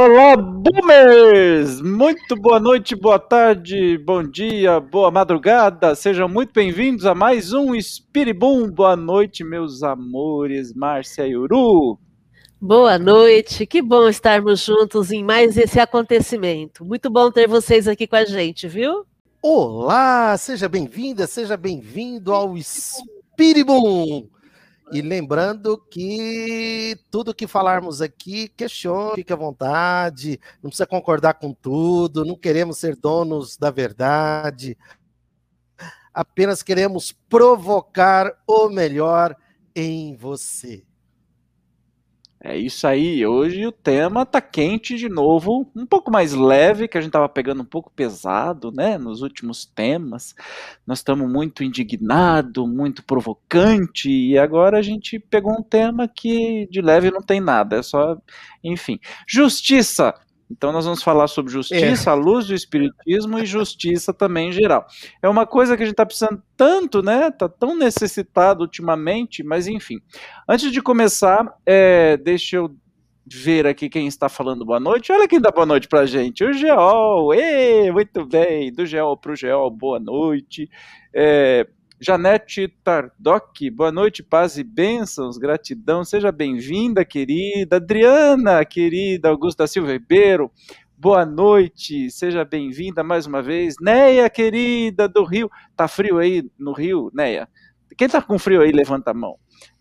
Olá, boomers! Muito boa noite, boa tarde, bom dia, boa madrugada. Sejam muito bem-vindos a mais um Espiribum. Boa noite, meus amores, Márcia e Uru. Boa noite, que bom estarmos juntos em mais esse acontecimento. Muito bom ter vocês aqui com a gente, viu? Olá, seja bem-vinda, seja bem-vindo ao Espiribum. E lembrando que tudo que falarmos aqui, questione, fique à vontade, não precisa concordar com tudo, não queremos ser donos da verdade, apenas queremos provocar o melhor em você. É isso aí. Hoje o tema tá quente de novo, um pouco mais leve, que a gente tava pegando um pouco pesado, né, nos últimos temas. Nós estamos muito indignado, muito provocante e agora a gente pegou um tema que de leve não tem nada, é só, enfim, justiça. Então nós vamos falar sobre justiça, é. a luz do espiritismo e justiça também em geral. É uma coisa que a gente está precisando tanto, né? Tá tão necessitado ultimamente, mas enfim. Antes de começar, é, deixa eu ver aqui quem está falando boa noite. Olha quem dá boa noite pra gente. O Geol. Ê, muito bem. Do Geol pro Geol, boa noite. É, Janete Tardoc, boa noite, paz e bênçãos, gratidão, seja bem-vinda, querida. Adriana, querida, Augusta Silva Ribeiro, boa noite, seja bem-vinda mais uma vez. Neia, querida, do Rio, tá frio aí no Rio, Neia? Quem tá com frio aí, levanta a mão.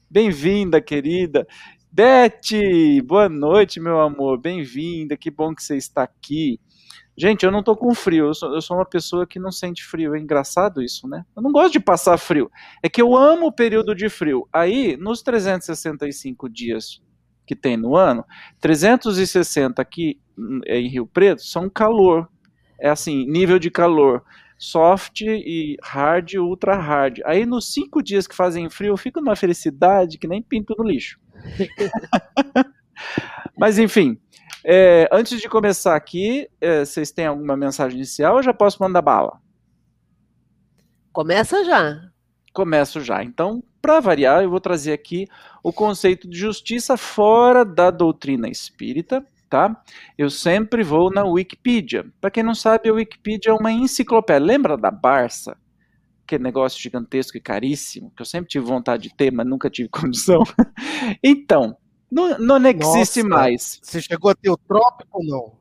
Bem-vinda, querida. Beth, boa noite, meu amor, bem-vinda, que bom que você está aqui. Gente, eu não tô com frio, eu sou, eu sou, uma pessoa que não sente frio. É engraçado isso, né? Eu não gosto de passar frio. É que eu amo o período de frio. Aí, nos 365 dias que tem no ano, 360 aqui em Rio Preto são calor. É assim, nível de calor. Soft e hard, ultra hard. Aí, nos cinco dias que fazem frio, eu fico numa felicidade que nem pinto no lixo. Mas, enfim, é, antes de começar aqui, é, vocês têm alguma mensagem inicial ou já posso mandar bala? Começa já. Começo já. Então, para variar, eu vou trazer aqui o conceito de justiça fora da doutrina espírita, tá? Eu sempre vou na Wikipedia. Para quem não sabe, a Wikipedia é uma enciclopédia. Lembra da Barça? Aquele negócio gigantesco e caríssimo, que eu sempre tive vontade de ter, mas nunca tive condição. então, não, não existe Nossa, mais. Você chegou a ter o trópico ou não?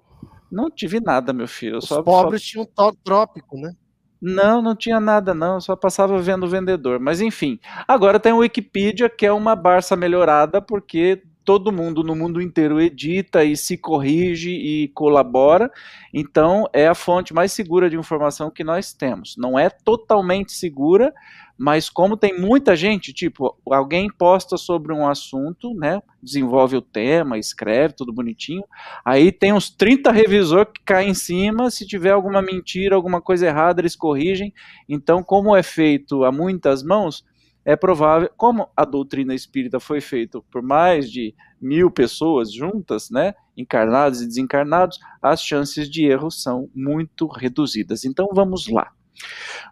Não tive nada, meu filho. Os só, pobres só... tinham um trópico, né? Não, não tinha nada, não. Só passava vendo o vendedor. Mas enfim. Agora tem o Wikipedia, que é uma Barça melhorada, porque todo mundo no mundo inteiro edita e se corrige e colabora. Então é a fonte mais segura de informação que nós temos. Não é totalmente segura, mas como tem muita gente, tipo, alguém posta sobre um assunto, né, desenvolve o tema, escreve, tudo bonitinho, aí tem uns 30 revisores que caem em cima, se tiver alguma mentira, alguma coisa errada, eles corrigem, então como é feito a muitas mãos, é provável, como a doutrina espírita foi feita por mais de mil pessoas juntas, né, encarnados e desencarnados, as chances de erro são muito reduzidas. Então vamos lá.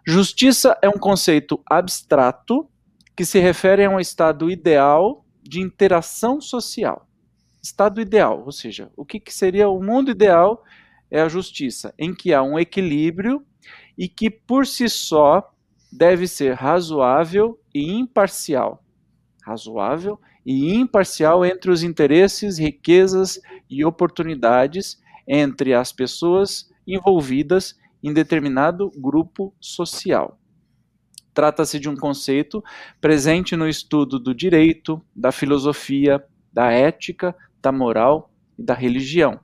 Justiça é um conceito abstrato que se refere a um estado ideal de interação social. Estado ideal, ou seja, o que, que seria o mundo ideal é a justiça, em que há um equilíbrio e que por si só deve ser razoável e imparcial. Razoável e imparcial entre os interesses, riquezas e oportunidades entre as pessoas envolvidas em determinado grupo social. Trata-se de um conceito presente no estudo do direito, da filosofia, da ética, da moral e da religião.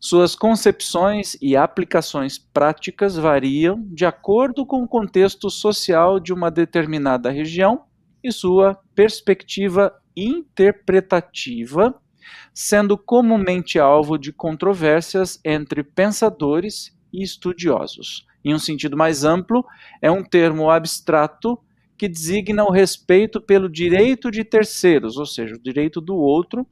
Suas concepções e aplicações práticas variam de acordo com o contexto social de uma determinada região e sua perspectiva interpretativa, sendo comumente alvo de controvérsias entre pensadores e estudiosos. Em um sentido mais amplo, é um termo abstrato que designa o respeito pelo direito de terceiros, ou seja, o direito do outro,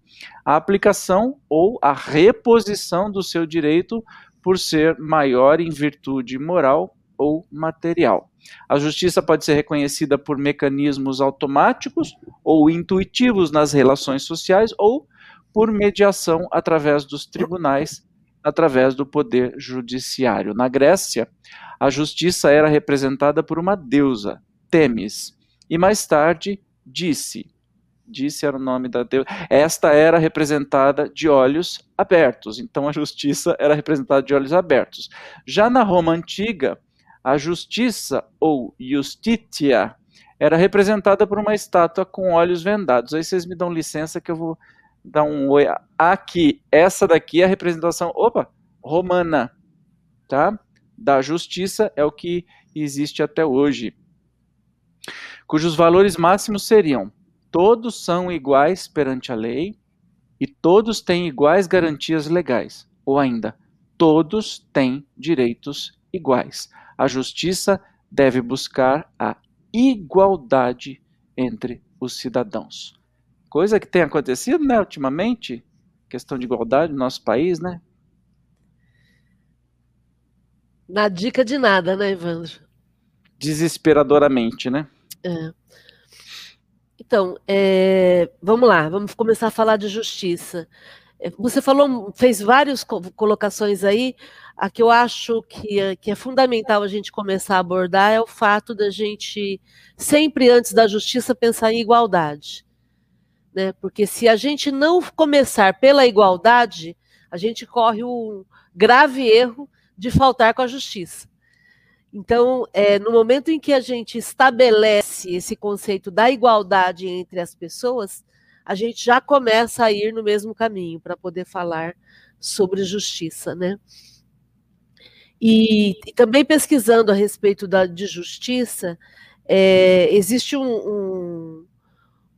a aplicação ou a reposição do seu direito por ser maior em virtude moral ou material. A justiça pode ser reconhecida por mecanismos automáticos ou intuitivos nas relações sociais ou por mediação através dos tribunais, através do poder judiciário. Na Grécia, a justiça era representada por uma deusa, Temis, e mais tarde disse, disse era o nome da deusa, esta era representada de olhos abertos, então a justiça era representada de olhos abertos. Já na Roma antiga, a justiça ou justitia era representada por uma estátua com olhos vendados. Aí vocês me dão licença que eu vou dar um oi. Aqui, essa daqui é a representação, opa, romana, tá? Da justiça é o que existe até hoje. Cujos valores máximos seriam: todos são iguais perante a lei e todos têm iguais garantias legais, ou ainda, todos têm direitos iguais. A justiça deve buscar a igualdade entre os cidadãos. Coisa que tem acontecido, né, ultimamente, questão de igualdade no nosso país, né? Na dica de nada, né, Evandro? Desesperadoramente, né? É. Então, é, vamos lá, vamos começar a falar de justiça. É, você falou, fez várias colocações aí. A que eu acho que é, que é fundamental a gente começar a abordar é o fato da gente, sempre antes da justiça, pensar em igualdade. Né? Porque se a gente não começar pela igualdade, a gente corre um grave erro de faltar com a justiça. Então, é, no momento em que a gente estabelece esse conceito da igualdade entre as pessoas, a gente já começa a ir no mesmo caminho para poder falar sobre justiça, né? E, e, também pesquisando a respeito da, de justiça, é, existe um, um,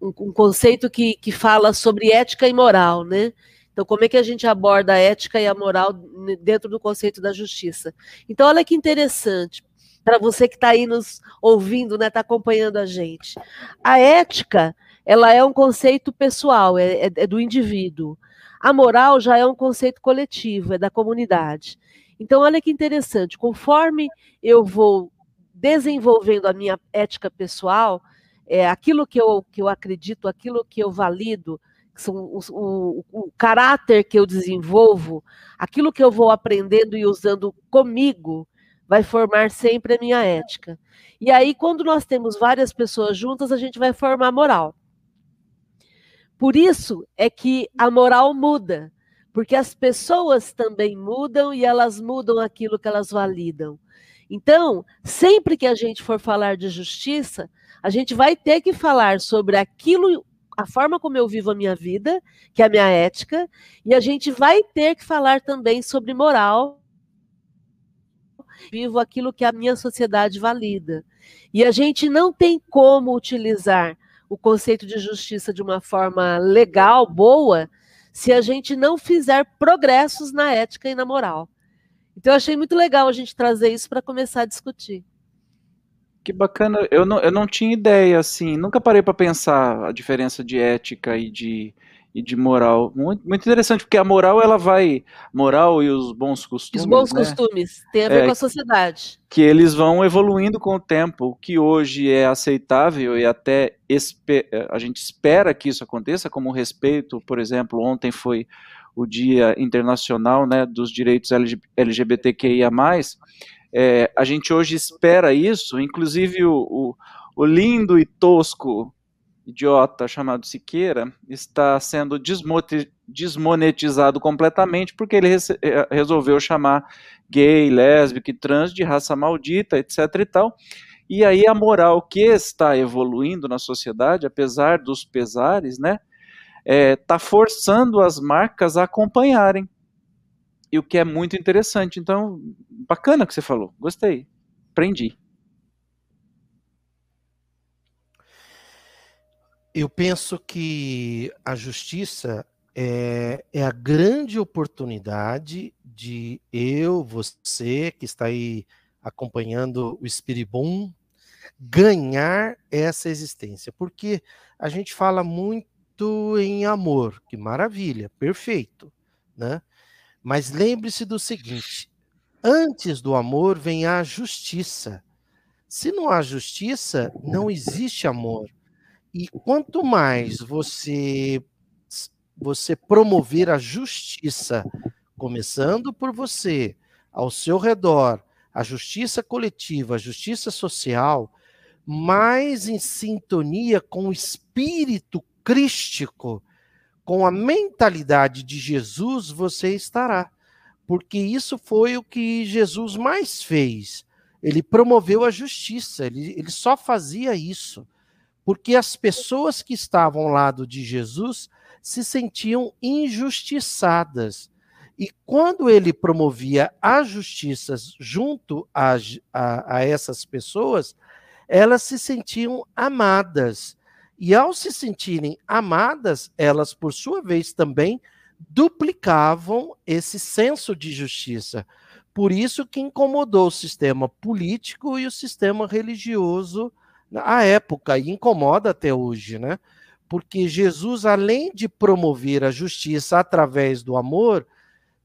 um, conceito que, que fala sobre ética e moral, né? Então, como é que a gente aborda a ética e a moral dentro do conceito da justiça? Então, olha que interessante, para você que está aí nos ouvindo, né, está acompanhando a gente. A ética ela é um conceito pessoal, é, é, é do indivíduo. A moral já é um conceito coletivo, é da comunidade. Então, olha que interessante, conforme eu vou desenvolvendo a minha ética pessoal, é, aquilo que eu, que eu acredito, aquilo que eu valido, são o, o, o, caráter que eu desenvolvo, aquilo que eu vou aprendendo e usando comigo, vai formar sempre a minha ética. E aí, quando nós temos várias pessoas juntas, a gente vai formar moral. Por isso é que a moral muda, porque as pessoas também mudam e elas mudam aquilo que elas validam. Então, sempre que a gente for falar de justiça, a gente vai ter que falar sobre aquilo, a forma como eu vivo a minha vida, que é a minha ética, e a gente vai ter que falar também sobre moral, vivo aquilo que a minha sociedade valida. E a gente não tem como utilizar o conceito de justiça de uma forma legal, boa, se a gente não fizer progressos na ética e na moral. Então, eu achei muito legal a gente trazer isso para começar a discutir. Que bacana, eu não, eu não tinha ideia, assim, nunca parei para pensar a diferença de ética e de, e de moral. Muito, muito interessante, porque a moral ela vai. Moral e os bons costumes. Os bons né? costumes, tem a ver é, com a sociedade. Que eles vão evoluindo com o tempo. O que hoje é aceitável e até a gente espera que isso aconteça, como o respeito, por exemplo, ontem foi o Dia Internacional né, dos Direitos LGBTQIA. É, a gente hoje espera isso, inclusive o, o, o lindo e tosco idiota chamado Siqueira está sendo desmonetizado completamente porque ele eh, resolveu chamar gay, lésbico e trans de raça maldita, etc e tal. E aí a moral que está evoluindo na sociedade, apesar dos pesares, né, está é, forçando as marcas a acompanharem. E o que é muito interessante. Então, bacana o que você falou. Gostei. Aprendi. Eu penso que a justiça é, é, a grande oportunidade de eu, você que está aí acompanhando o Espiribum, ganhar essa existência. Porque a gente fala muito em amor, que maravilha, perfeito, né? Mas lembre-se do seguinte: antes do amor vem a justiça. Se não há justiça, não existe amor. E quanto mais você você promover a justiça, começando por você, ao seu redor, a justiça coletiva, a justiça social, mais em sintonia com o espírito crístico, com a mentalidade de Jesus, você estará. Porque isso foi o que Jesus mais fez. Ele promoveu a justiça, ele, ele só fazia isso. Porque as pessoas que estavam ao lado de Jesus se sentiam injustiçadas. E quando ele promovia a justiça junto a, a, a essas pessoas, elas se sentiam amadas. E ao se sentirem amadas, elas, por sua vez, também duplicavam esse senso de justiça. Por isso que incomodou o sistema político e o sistema religioso à época, e incomoda até hoje, né? Porque Jesus, além de promover a justiça através do amor,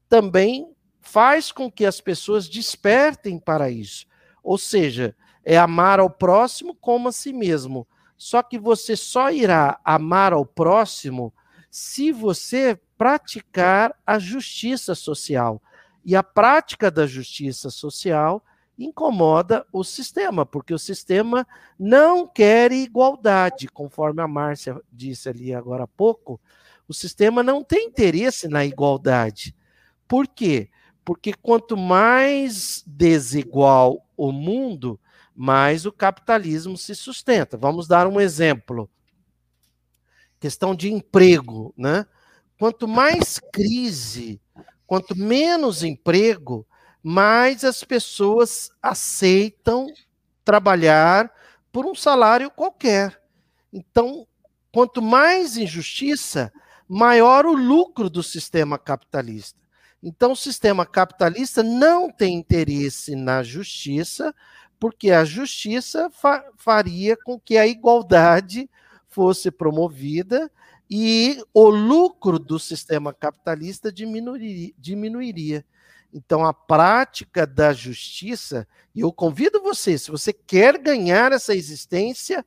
também faz com que as pessoas despertem para isso. Ou seja, é amar ao próximo como a si mesmo. Só que você só irá amar ao próximo se você praticar a justiça social. E a prática da justiça social incomoda o sistema, porque o sistema não quer igualdade, conforme a Márcia disse ali agora há pouco. O sistema não tem interesse na igualdade. Por quê? Porque quanto mais desigual o mundo, mais o capitalismo se sustenta. Vamos dar um exemplo. Questão de emprego, né? Quanto mais crise, quanto menos emprego, mais as pessoas aceitam trabalhar por um salário qualquer. Então, quanto mais injustiça, maior o lucro do sistema capitalista. Então, o sistema capitalista não tem interesse na justiça, porque a justiça fa faria com que a igualdade fosse promovida e o lucro do sistema capitalista diminuiria. diminuiria. Então, a prática da justiça, e eu convido você, se você quer ganhar essa existência,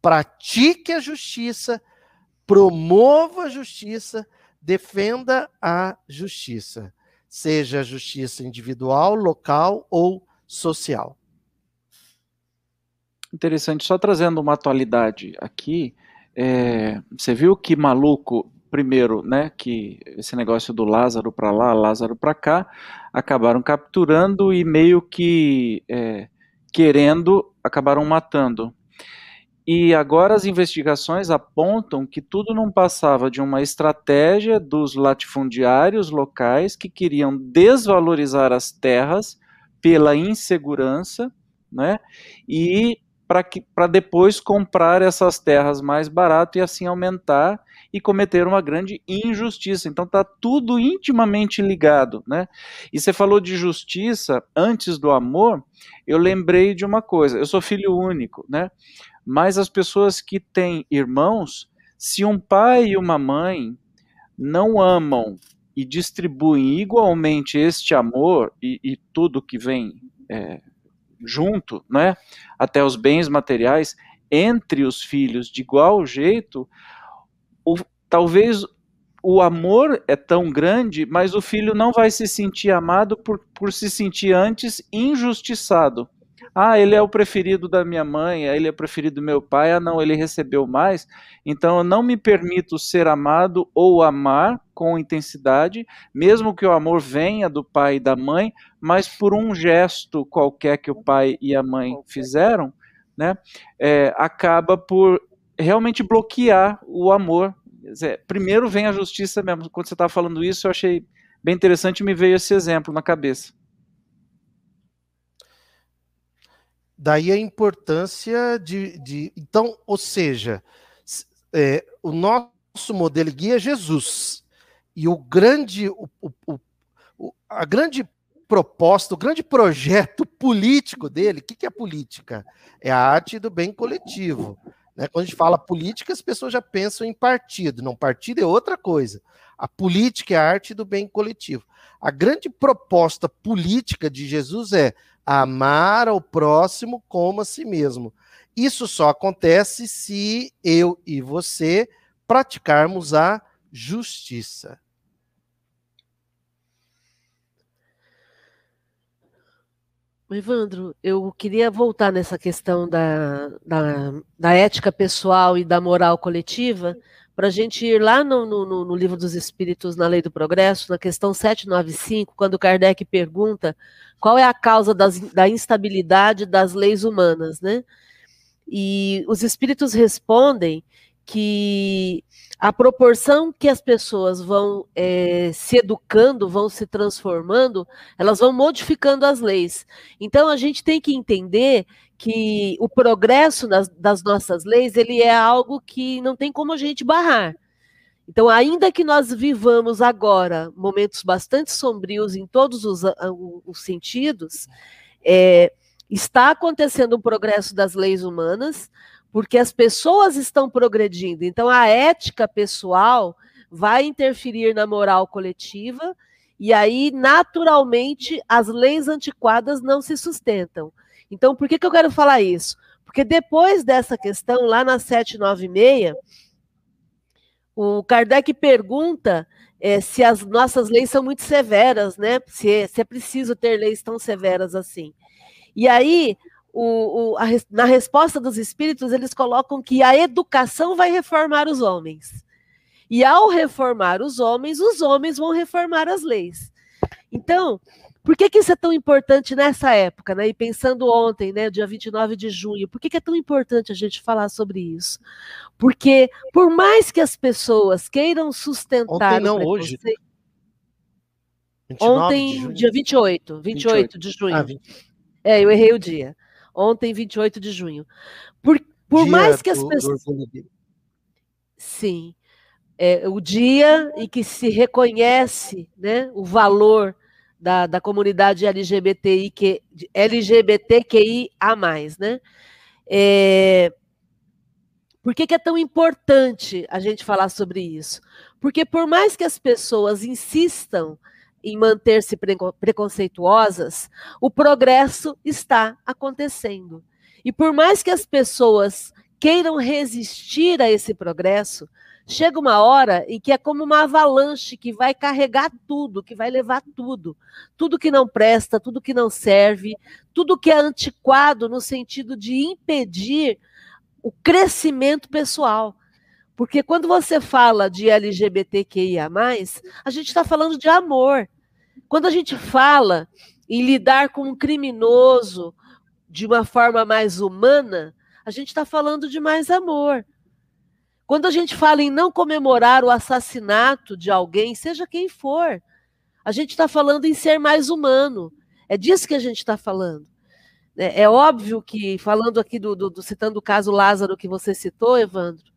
pratique a justiça, promova a justiça, defenda a justiça, seja a justiça individual, local ou social. Interessante, só trazendo uma atualidade aqui, é, você viu que maluco, primeiro, né, que esse negócio do Lázaro para lá, Lázaro para cá, acabaram capturando e meio que é, querendo, acabaram matando. E agora as investigações apontam que tudo não passava de uma estratégia dos latifundiários locais que queriam desvalorizar as terras pela insegurança, né? E para depois comprar essas terras mais barato e assim aumentar e cometer uma grande injustiça. Então está tudo intimamente ligado, né? E você falou de justiça antes do amor, eu lembrei de uma coisa. Eu sou filho único, né? Mas as pessoas que têm irmãos, se um pai e uma mãe não amam e distribuem igualmente este amor e, e tudo que vem é, junto, né, até os bens materiais, entre os filhos de igual jeito, o, talvez o amor é tão grande, mas o filho não vai se sentir amado por, por se sentir antes injustiçado. Ah, ele é o preferido da minha mãe, ele é o preferido do meu pai, ah, não, ele recebeu mais. Então eu não me permito ser amado ou amar com intensidade, mesmo que o amor venha do pai e da mãe, mas por um gesto qualquer que o pai e a mãe fizeram, né, é, acaba por realmente bloquear o amor. Dizer, primeiro vem a justiça mesmo. Quando você estava falando isso, eu achei bem interessante e me veio esse exemplo na cabeça. Daí a importância de. de então, ou seja, é, o nosso modelo guia é Jesus. E o grande, o, o, o, a grande proposta, o grande projeto político dele, o que, que é política? É a arte do bem coletivo. Né? Quando a gente fala política, as pessoas já pensam em partido. Não, partido é outra coisa. A política é a arte do bem coletivo. A grande proposta política de Jesus é amar ao próximo como a si mesmo. Isso só acontece se eu e você praticarmos a justiça. Evandro, eu queria voltar nessa questão da, da, da ética pessoal e da moral coletiva, para a gente ir lá no, no, no, Livro dos Espíritos, na Lei do Progresso, na questão 795, quando Kardec pergunta qual é a causa das, da instabilidade das leis humanas, né? E os espíritos respondem que a proporção que as pessoas vão é, se educando, vão se transformando, elas vão modificando as leis. Então a gente tem que entender que o progresso das, das nossas leis ele é algo que não tem como a gente barrar. Então, ainda que nós vivamos agora momentos bastante sombrios em todos os, os sentidos, é, está acontecendo um progresso das leis humanas, porque as pessoas estão progredindo. Então, a ética pessoal vai interferir na moral coletiva, e aí, naturalmente, as leis antiquadas não se sustentam. Então, por que, que eu quero falar isso? Porque depois dessa questão, lá na 796, o Kardec pergunta é, se as nossas leis são muito severas, né? Se é, se é preciso ter leis tão severas assim. E aí, o, o, a, na resposta dos espíritos, eles colocam que a educação vai reformar os homens. E ao reformar os homens, os homens vão reformar as leis. Então, por que, que isso é tão importante nessa época, né? E pensando ontem, né, dia 29 de junho, por que, que é tão importante a gente falar sobre isso? Porque, por mais que as pessoas queiram sustentar. Ontem não, hoje. Ontem, dia 28, 28, 28. de junho. Ah, 20. É, eu errei o dia ontem, 28 de junho. Por, por mais que as pessoas. Sim. É, o dia em que se reconhece né, o valor da, da comunidade LGBTI, que, LGBTQIA. Né? É, por que, que, é tão importante a gente falar sobre isso? Porque, por mais que as pessoas insistam em manter-se preconceituosas, o progresso está acontecendo. E por mais que as pessoas queiram resistir a esse progresso, chega uma hora em que é como uma avalanche que vai carregar tudo, que vai levar tudo. Tudo que não presta, tudo que não serve, tudo que é antiquado no sentido de impedir o crescimento pessoal. Porque quando você fala de LGBTQIA, a gente está falando de amor. Quando a gente fala em lidar com um criminoso de uma forma mais humana, a gente está falando de mais amor. Quando a gente fala em não comemorar o assassinato de alguém, seja quem for, a gente está falando em ser mais humano. É disso que a gente está falando. É, é, óbvio que, falando aqui do, do, do, citando o caso Lázaro que você citou, Evandro,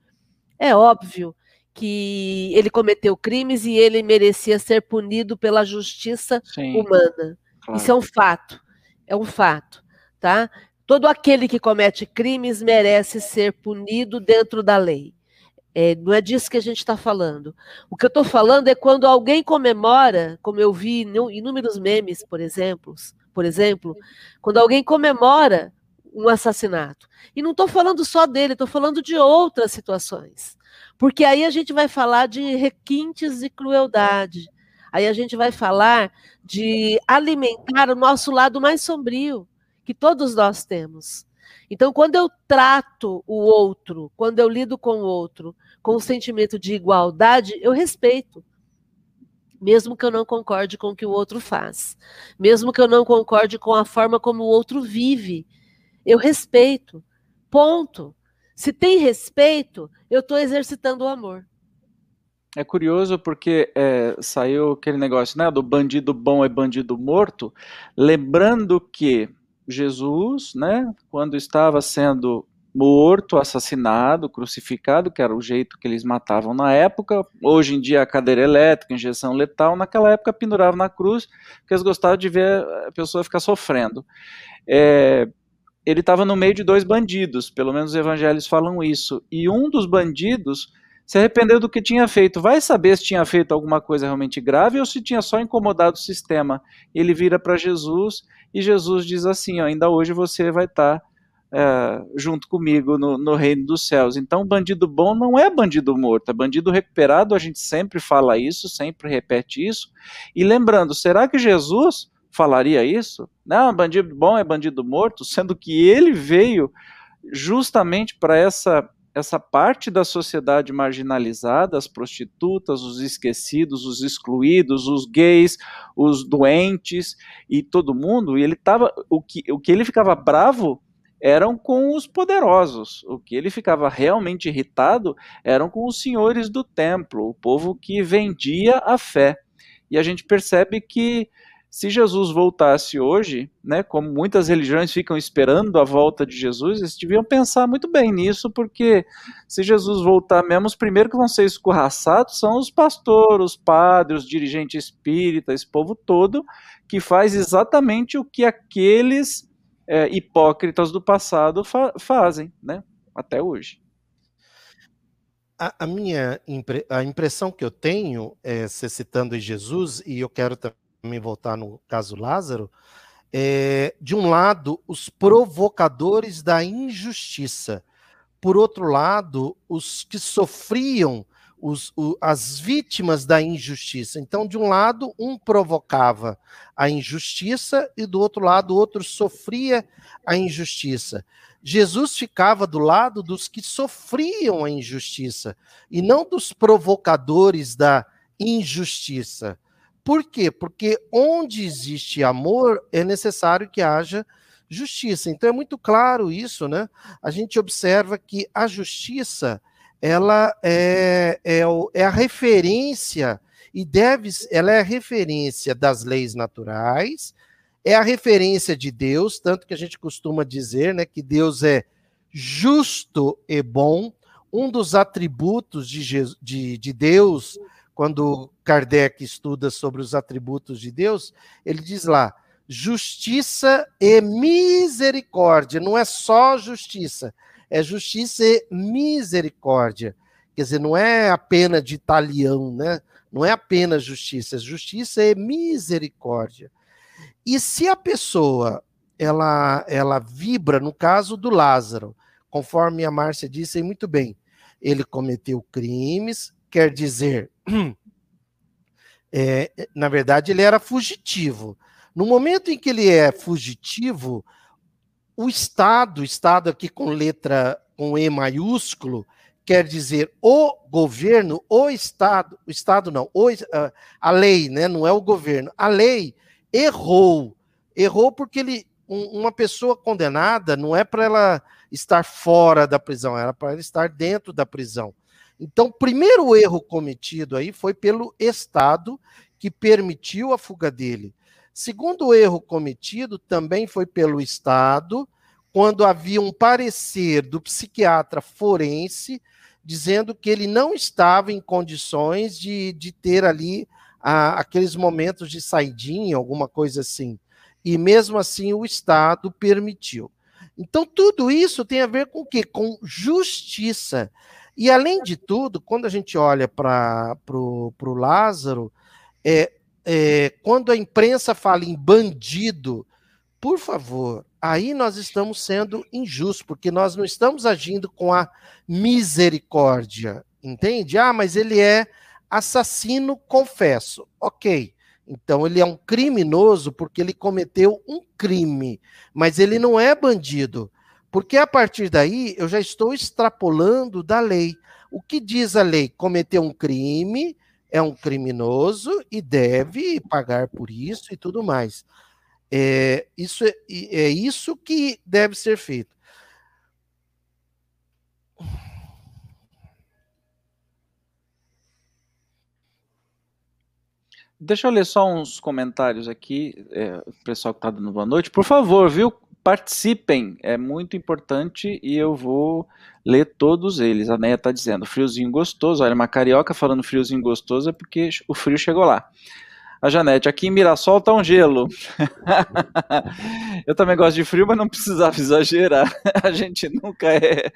é óbvio que ele cometeu crimes e ele merecia ser punido pela justiça Sim, humana. Claro. Isso é um fato. É um fato, tá? Todo aquele que comete crimes merece ser punido dentro da lei. É, não é disso que a gente está falando. O que eu estou falando é quando alguém comemora, como eu vi em inúmeros memes, por exemplo, por exemplo, quando alguém comemora um assassinato. E não estou falando só dele, estou falando de outras situações. Porque aí a gente vai falar de requintes de crueldade. Aí a gente vai falar de alimentar o nosso lado mais sombrio, que todos nós temos. Então, quando eu trato o outro, quando eu lido com o outro com o sentimento de igualdade, eu respeito. Mesmo que eu não concorde com o que o outro faz, mesmo que eu não concorde com a forma como o outro vive, eu respeito. Ponto. Se tem respeito, eu estou exercitando o amor. É curioso porque é, saiu aquele negócio, né, do bandido bom é bandido morto, lembrando que Jesus, né, quando estava sendo morto, assassinado, crucificado, que era o jeito que eles matavam na época. Hoje em dia a cadeira elétrica, injeção letal, naquela época pendurava na cruz, porque eles gostavam de ver a pessoa ficar sofrendo. É, ele estava no meio de dois bandidos, pelo menos os evangelhos falam isso, e um dos bandidos se arrependeu do que tinha feito. Vai saber se tinha feito alguma coisa realmente grave ou se tinha só incomodado o sistema. Ele vira para Jesus e Jesus diz assim: ainda hoje você vai estar tá, é, junto comigo no, no, reino dos céus. Então, bandido bom não é bandido morto, é bandido recuperado. A gente sempre fala isso, sempre repete isso. E lembrando, será que Jesus falaria isso? Não, bandido bom é bandido morto, sendo que ele veio justamente para essa essa parte da sociedade marginalizada, as prostitutas, os esquecidos, os excluídos, os gays, os doentes e todo mundo, e ele tava o que o que ele ficava bravo eram com os poderosos. O que ele ficava realmente irritado eram com os senhores do templo, o povo que vendia a fé. E a gente percebe que se Jesus voltasse hoje, né, como muitas religiões ficam esperando a volta de Jesus, eles deviam pensar muito bem nisso, porque se Jesus voltar mesmo, os primeiros que vão ser escorraçados são os pastores, os padres, os dirigentes espíritas, esse povo todo, que faz exatamente o que aqueles é, hipócritas do passado fa fazem, né? Até hoje. A, a minha impre a impressão que eu tenho, é, você citando Jesus, e eu quero também voltar no caso Lázaro, é, de um lado, os provocadores da injustiça, por outro lado, os que sofriam os, o, as vítimas da injustiça. Então, de um lado, um provocava a injustiça e do outro lado, o outro sofria a injustiça. Jesus ficava do lado dos que sofriam a injustiça e não dos provocadores da injustiça. Por quê? Porque onde existe amor é necessário que haja justiça. Então é muito claro isso, né? A gente observa que a justiça ela é, é, é a referência e deve, ela é a referência das leis naturais, é a referência de Deus, tanto que a gente costuma dizer, né, que Deus é justo e bom. Um dos atributos de, Jesus, de, de Deus, quando Kardec estuda sobre os atributos de Deus, ele diz lá: justiça e misericórdia. Não é só justiça, é justiça e misericórdia. Quer dizer, não é a pena de talião, né? Não é apenas justiça, é justiça e misericórdia. E se a pessoa ela ela vibra no caso do Lázaro, conforme a Márcia disse muito bem, ele cometeu crimes, quer dizer, é, na verdade ele era fugitivo. No momento em que ele é fugitivo, o Estado, Estado aqui com letra com E maiúsculo, quer dizer o governo, o Estado, o Estado não, o, ah, a lei, né? Não é o governo. A lei errou. Errou porque ele, uma pessoa condenada não é para ela estar fora da prisão, era para ela estar dentro da prisão. Então, o primeiro erro cometido aí foi pelo Estado que permitiu a fuga dele. Segundo erro cometido também foi pelo Estado, quando havia um parecer do psiquiatra forense dizendo que ele não estava em condições de, de ter ali a, aqueles momentos de saidinha, alguma coisa assim. E mesmo assim o Estado permitiu. Então, tudo isso tem a ver com o quê? Com justiça. E, além de tudo, quando a gente olha para o Lázaro, é, é, quando a imprensa fala em bandido, por favor, aí nós estamos sendo injustos, porque nós não estamos agindo com a misericórdia, entende? Ah, mas ele é assassino, confesso. Ok, então ele é um criminoso porque ele cometeu um crime, mas ele não é bandido, porque a partir daí eu já estou extrapolando da lei. O que diz a lei? Cometeu um crime, é um criminoso e deve pagar por isso e tudo mais. É isso, é, é isso que deve ser feito. Deixa eu ler só uns comentários aqui, é, o pessoal que está dando boa noite. Por favor, viu? Participem, é muito importante e eu vou ler todos eles. A Neia está dizendo, friozinho gostoso. Olha, uma carioca falando friozinho gostoso é porque o frio chegou lá. A Janete, aqui em Mirassol tá um gelo. eu também gosto de frio, mas não precisava exagerar. A gente nunca é,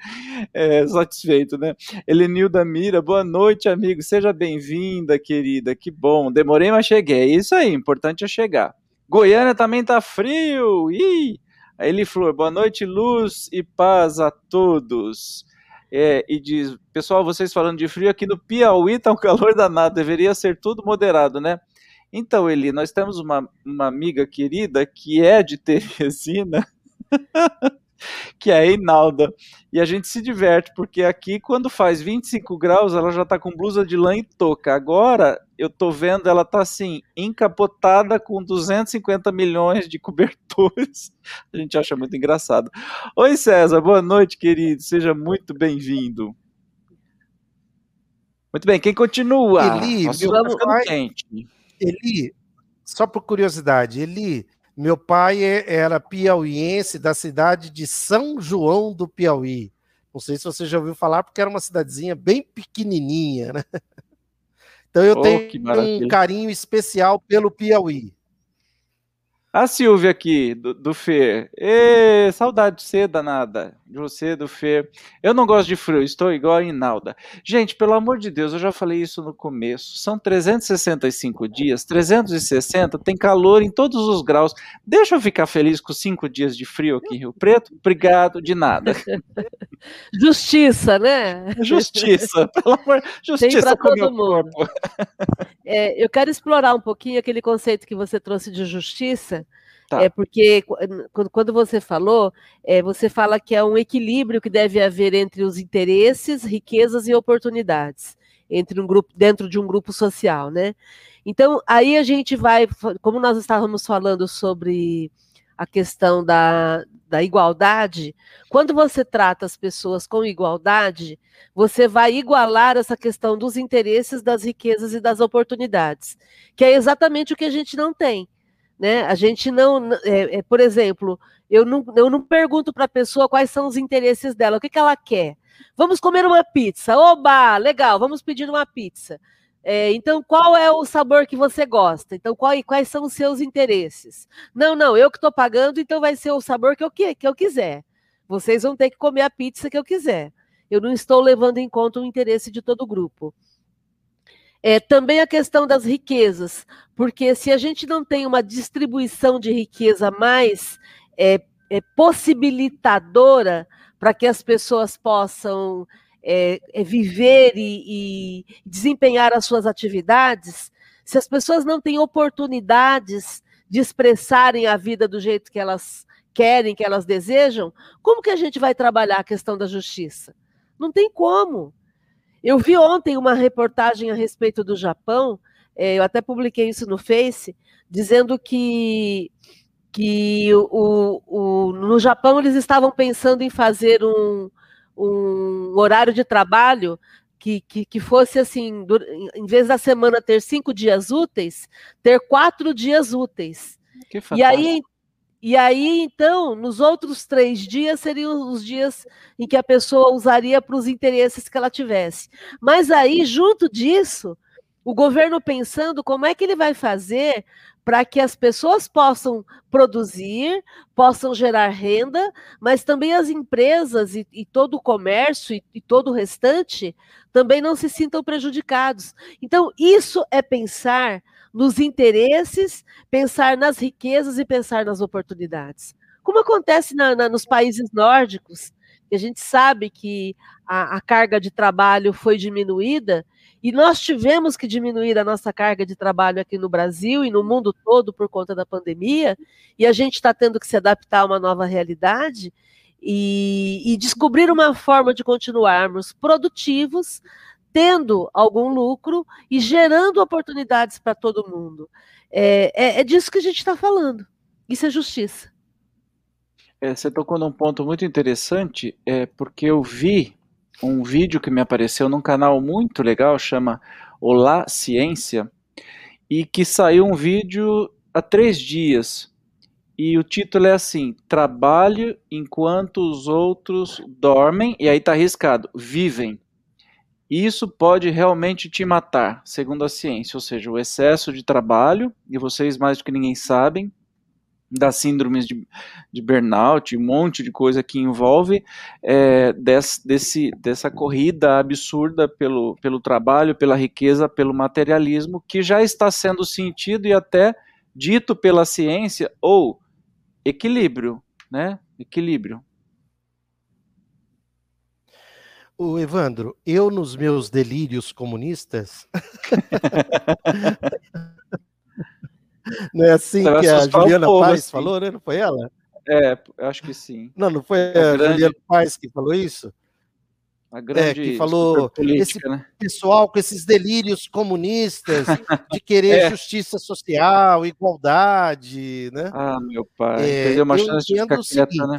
é satisfeito, né? Elenilda Mira, boa noite, amigo. Seja bem-vinda, querida. Que bom. Demorei, mas cheguei. É isso aí, importante é chegar. Goiânia também tá frio. Ih! A Eli Flor, boa noite, luz e paz a todos. É, e diz, pessoal, vocês falando de frio, aqui no Piauí tá um calor danado, deveria ser tudo moderado, né? Então, Eli, nós temos uma, uma amiga querida que é de Teresina, que é a Einalda. E a gente se diverte, porque aqui, quando faz 25 graus, ela já tá com blusa de lã e touca. Agora, eu tô vendo, ela tá assim, encapotada com 250 milhões de cobertores. A gente acha muito engraçado. Oi, César, boa noite, querido. Seja muito bem-vindo. Muito bem, quem continua? Eli, Nossa, meu, tá. Eli, só por curiosidade, Eli, meu pai é, era piauiense da cidade de São João do Piauí. Não sei se você já ouviu falar, porque era uma cidadezinha bem pequenininha, né? Então eu oh, tenho um carinho especial pelo Piauí. A Silvia aqui, do, do Fer. Ê, saudade de você, danada. De você, do Fer. Eu não gosto de frio, estou igual a Inalda. Gente, pelo amor de Deus, eu já falei isso no começo. São 365 dias, 360, tem calor em todos os graus. Deixa eu ficar feliz com cinco dias de frio aqui em Rio Preto? Obrigado, de nada. Justiça, né? Justiça, pelo amor Justiça para todo mundo. É, eu quero explorar um pouquinho aquele conceito que você trouxe de justiça Tá. É porque quando você falou, é, você fala que é um equilíbrio que deve haver entre os interesses, riquezas e oportunidades entre um grupo dentro de um grupo social, né? Então aí a gente vai, como nós estávamos falando sobre a questão da, da igualdade, quando você trata as pessoas com igualdade, você vai igualar essa questão dos interesses, das riquezas e das oportunidades, que é exatamente o que a gente não tem. Né? A gente não, é, é, por exemplo, eu não, eu não pergunto para a pessoa quais são os interesses dela, o que, que ela quer. Vamos comer uma pizza. Oba, legal, vamos pedir uma pizza. É, então, qual é o sabor que você gosta? Então, qual, quais são os seus interesses? Não, não, eu que estou pagando, então vai ser o sabor que eu, que, que eu quiser. Vocês vão ter que comer a pizza que eu quiser. Eu não estou levando em conta o interesse de todo o grupo. É, também a questão das riquezas, porque se a gente não tem uma distribuição de riqueza mais é, é, possibilitadora para que as pessoas possam é, é, viver e, e desempenhar as suas atividades, se as pessoas não têm oportunidades de expressarem a vida do jeito que elas querem, que elas desejam, como que a gente vai trabalhar a questão da justiça? Não tem como. Eu vi ontem uma reportagem a respeito do Japão, é, eu até publiquei isso no Face, dizendo que, que o, o, no Japão eles estavam pensando em fazer um, um horário de trabalho que, que, que, fosse assim, em vez da semana ter cinco dias úteis, ter quatro dias úteis. e aí, e aí, então, nos outros três dias seriam os dias em que a pessoa usaria para os interesses que ela tivesse. Mas aí, junto disso, o governo pensando como é que ele vai fazer para que as pessoas possam produzir, possam gerar renda, mas também as empresas e, e todo o comércio e, e todo o restante também não se sintam prejudicados. Então, isso é pensar nos interesses, pensar nas riquezas e pensar nas oportunidades. Como acontece na, na, nos países nórdicos, que a gente sabe que a, a carga de trabalho foi diminuída, e nós tivemos que diminuir a nossa carga de trabalho aqui no Brasil e no mundo todo por conta da pandemia, e a gente está tendo que se adaptar a uma nova realidade e, e descobrir uma forma de continuarmos produtivos, tendo algum lucro e gerando oportunidades para todo mundo. É, é, é, disso que a gente está falando. Isso é justiça. É, você tocou num ponto muito interessante, é, porque eu vi um vídeo que me apareceu num canal muito legal, chama Olá Ciência, e que saiu um vídeo há três dias. E o título é assim: Trabalho enquanto os outros dormem, e aí está arriscado, vivem. Isso pode realmente te matar, segundo a ciência, ou seja, o excesso de trabalho, e vocês mais do que ninguém sabem, das síndromes de, de burnout, um monte de coisa que envolve é, desse, desse, dessa corrida absurda pelo, pelo trabalho, pela riqueza, pelo materialismo, que já está sendo sentido e até dito pela ciência, ou equilíbrio. né? Equilíbrio. O Evandro, eu nos meus delírios comunistas. não é assim que a Juliana Paz assim. falou, né? Não foi ela? É, acho que sim. Não, não foi a, a grande... Juliana Paz que falou isso? A grande é, que falou esse né? pessoal com esses delírios comunistas de querer é. justiça social, igualdade, né? Ah, meu pai, é, perdeu uma chance de ficar quieta, né?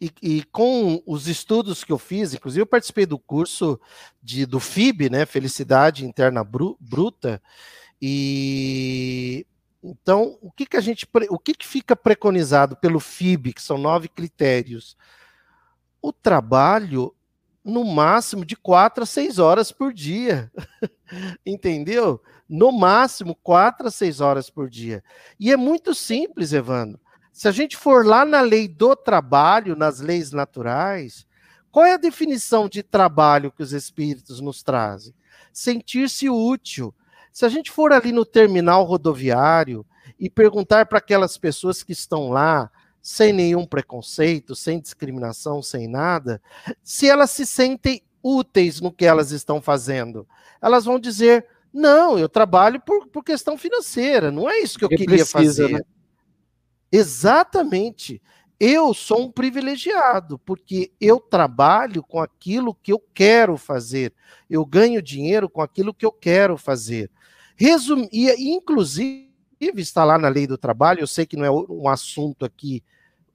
E, e, com os estudos que eu fiz, inclusive eu participei do curso de, do FIB, né, Felicidade Interna Bruta, e então o que, que a gente, o que, que fica preconizado pelo FIB, que são nove critérios? O trabalho no máximo de quatro a seis horas por dia, entendeu? No máximo quatro a seis horas por dia. E é muito simples, Evandro. Se a gente for lá na lei do trabalho, nas leis naturais, qual é a definição de trabalho que os espíritos nos trazem? Sentir-se útil. Se a gente for ali no terminal rodoviário e perguntar para aquelas pessoas que estão lá, sem nenhum preconceito, sem discriminação, sem nada, se elas se sentem úteis no que elas estão fazendo, elas vão dizer: não, eu trabalho por, por questão financeira, não é isso que eu queria precisa, fazer. Né? Exatamente. Eu sou um privilegiado, porque eu trabalho com aquilo que eu quero fazer. Eu ganho dinheiro com aquilo que eu quero fazer. Resum... E, inclusive, está lá na lei do trabalho, eu sei que não é um assunto aqui,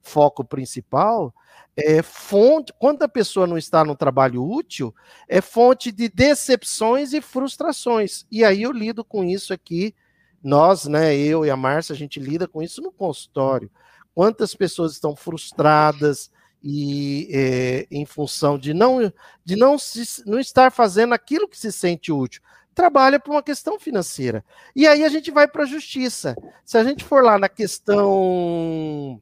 foco principal, é fonte, quando a pessoa não está no trabalho útil, é fonte de decepções e frustrações. E aí eu lido com isso aqui nós, né, eu e a Márcia, a gente lida com isso no consultório. Quantas pessoas estão frustradas e é, em função de não de não, se, não estar fazendo aquilo que se sente útil, trabalha por uma questão financeira. E aí a gente vai para a justiça. Se a gente for lá na questão,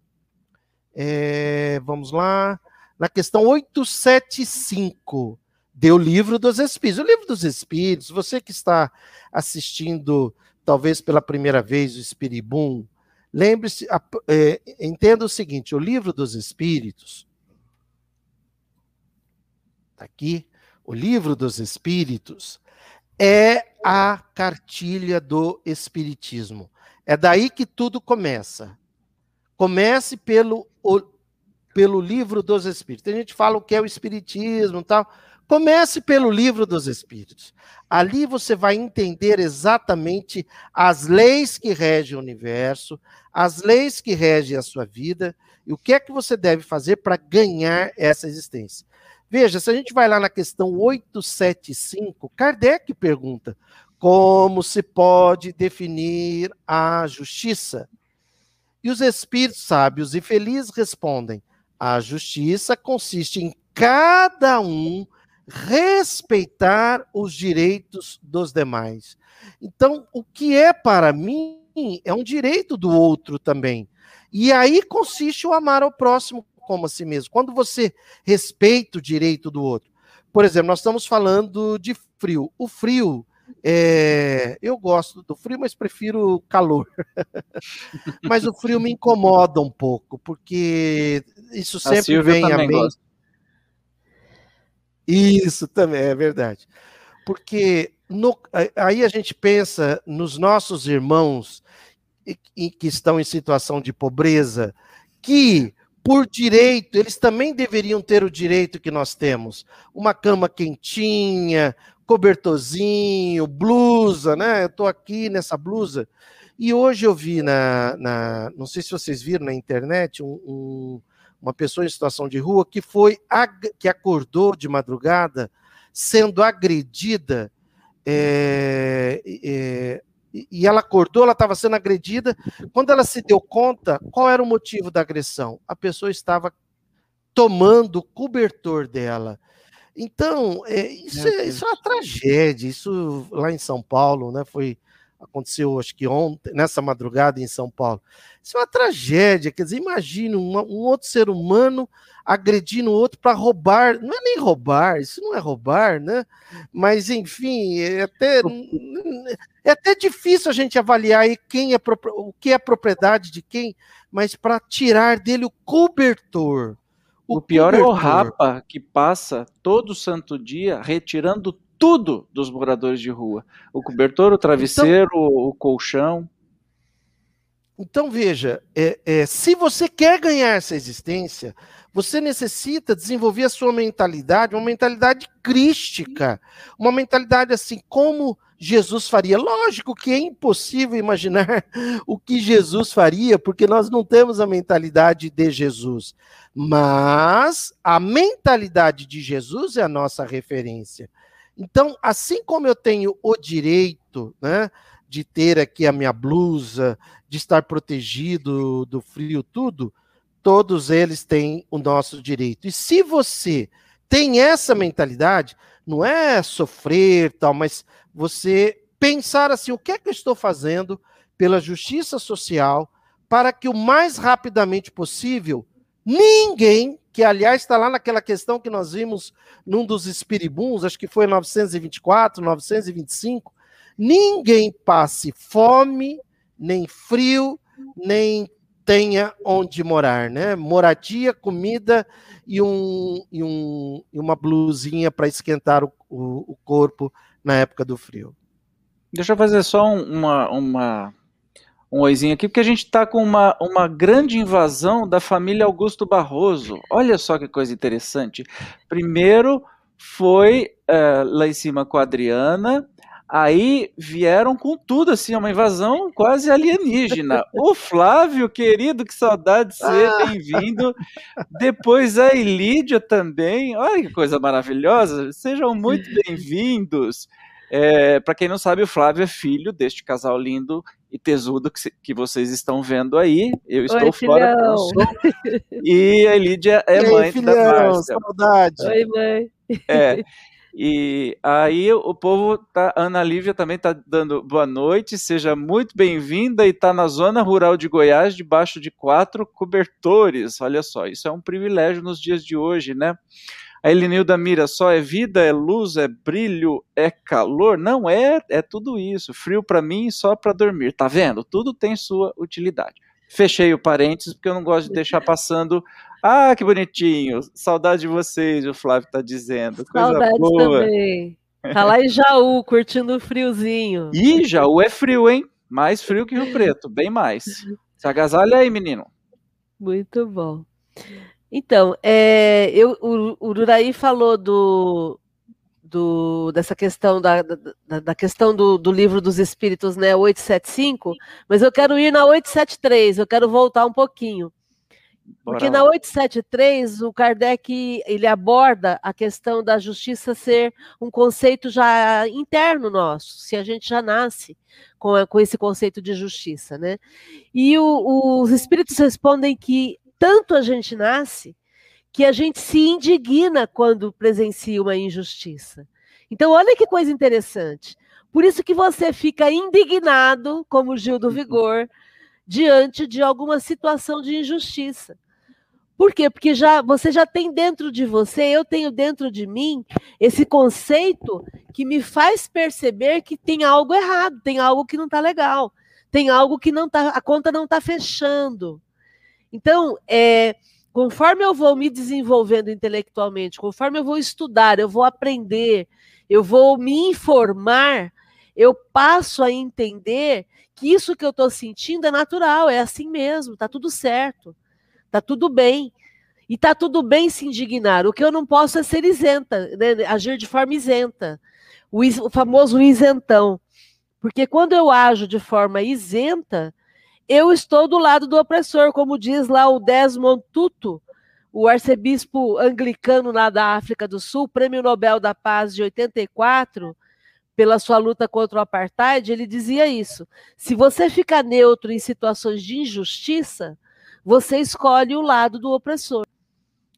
é, vamos lá, na questão 875 do livro dos Espíritos. O livro dos Espíritos, você que está assistindo talvez pela primeira vez, o Espiribum, lembre-se, é, entenda o seguinte: o livro dos Espíritos, está aqui, o livro dos Espíritos é a cartilha do Espiritismo. É daí que tudo começa. Comece pelo, o, pelo livro dos Espíritos. Tem gente fala o que é o Espiritismo tal. Comece pelo livro dos Espíritos. Ali você vai entender exatamente as leis que regem o universo, as leis que regem a sua vida e o que é que você deve fazer para ganhar essa existência. Veja, se a gente vai lá na questão 875, Kardec pergunta: como se pode definir a justiça? E os espíritos sábios e felizes respondem: a justiça consiste em cada um respeitar os direitos dos demais. Então, o que é para mim é um direito do outro também. E aí consiste o amar ao próximo como a si mesmo. Quando você respeita o direito do outro. Por exemplo, nós estamos falando de frio. O frio, é... eu gosto do frio, mas prefiro calor. mas o frio me incomoda um pouco, porque isso sempre vem a mente. Isso também é verdade. Porque no, aí a gente pensa nos nossos irmãos que estão em situação de pobreza, que por direito, eles também deveriam ter o direito que nós temos. Uma cama quentinha, cobertorzinho, blusa, né? Eu estou aqui nessa blusa. E hoje eu vi na, na, Não sei se vocês viram na internet um, um, uma pessoa em situação de rua que foi que acordou de madrugada sendo agredida é, é, e ela acordou, ela estava sendo agredida. Quando ela se deu conta, qual era o motivo da agressão? A pessoa estava tomando o cobertor dela. Então, é, isso, é, isso é uma tragédia. Isso lá em São Paulo, né? Foi aconteceu acho que ontem, nessa madrugada em São Paulo. Isso é uma tragédia, quer dizer, imagina um, um outro ser humano agredindo o outro para roubar, não é nem roubar, isso não é roubar, né? Mas enfim, é até é até difícil a gente avaliar aí quem é o que é propriedade de quem, mas para tirar dele o cobertor. O, o pior cobertor. é o rapa que passa todo santo dia retirando tudo dos moradores de rua. O cobertor, o travesseiro, então, o colchão. Então, veja, é, é, se você quer ganhar essa existência, você necessita desenvolver a sua mentalidade, uma mentalidade crística, uma mentalidade assim, como Jesus faria. Lógico que é impossível imaginar o que Jesus faria, porque nós não temos a mentalidade de Jesus. Mas a mentalidade de Jesus é a nossa referência. Então, assim como eu tenho o direito, né, de ter aqui a minha blusa, de estar protegido do frio, tudo, todos eles têm o nosso direito. E se você tem essa mentalidade, não é sofrer tal, mas você pensar assim, o que é que eu estou fazendo pela justiça social para que o mais rapidamente possível ninguém que aliás está lá naquela questão que nós vimos num dos espiribuns, acho que foi 924, 925, ninguém passe fome, nem frio, nem tenha onde morar, né? Moradia, comida e, um, e, um, e uma blusinha para esquentar o, o, o, corpo na época do frio. Deixa eu fazer só uma, uma um oizinho aqui, porque a gente está com uma, uma grande invasão da família Augusto Barroso. Olha só que coisa interessante. Primeiro foi uh, lá em cima com a Adriana, aí vieram com tudo, assim, uma invasão quase alienígena. O Flávio, querido, que saudade de ser, ah. bem-vindo. Depois a Elídia também, olha que coisa maravilhosa, sejam muito bem-vindos. É, Para quem não sabe, o Flávio é filho deste casal lindo e tesudo que, que vocês estão vendo aí. Eu estou Oi, fora. E a Lídia é Ei, mãe filhão, da Márcia. Saudade. Oi, mãe. É. E aí o povo tá, Ana Lívia também está dando boa noite, seja muito bem-vinda e está na zona rural de Goiás, debaixo de quatro cobertores. Olha só, isso é um privilégio nos dias de hoje, né? A Elinilda mira só é vida, é luz, é brilho, é calor? Não é, é tudo isso. Frio para mim só para dormir. Tá vendo? Tudo tem sua utilidade. Fechei o parênteses porque eu não gosto de deixar passando. Ah, que bonitinho. Saudade de vocês, o Flávio tá dizendo. Coisa Saudade boa. também. Tá lá em Jaú, curtindo o friozinho. Ih, Jaú é frio, hein? Mais frio que Rio Preto, bem mais. Se agasalha aí, menino. Muito bom. Então, é, eu, o, o Uraí falou do, do, dessa questão da, da, da questão do, do, livro dos espíritos, né, 875, mas eu quero ir na 873, eu quero voltar um pouquinho. Porque na 873 o Kardec ele aborda a questão da justiça ser um conceito já interno nosso, se a gente já nasce com, com esse conceito de justiça, né? E o, os espíritos respondem que tanto a gente nasce que a gente se indigna quando presencia uma injustiça. Então, olha que coisa interessante. Por isso que você fica indignado, como Gil do Vigor, diante de alguma situação de injustiça. Por quê? Porque já você já tem dentro de você, eu tenho dentro de mim esse conceito que me faz perceber que tem algo errado, tem algo que não está legal, tem algo que não tá, a conta não está fechando. Então, é, conforme eu vou me desenvolvendo intelectualmente, conforme eu vou estudar, eu vou aprender, eu vou me informar, eu passo a entender que isso que eu estou sentindo é natural, é assim mesmo, tá tudo certo, tá tudo bem. E tá tudo bem se indignar. O que eu não posso é ser isenta, né? agir de forma isenta. O, is, o famoso isentão. Porque quando eu ajo de forma isenta, eu estou do lado do opressor, como diz lá o Desmond Tutu, o arcebispo anglicano lá da África do Sul, prêmio Nobel da Paz de 84, pela sua luta contra o apartheid, ele dizia isso. Se você fica neutro em situações de injustiça, você escolhe o lado do opressor.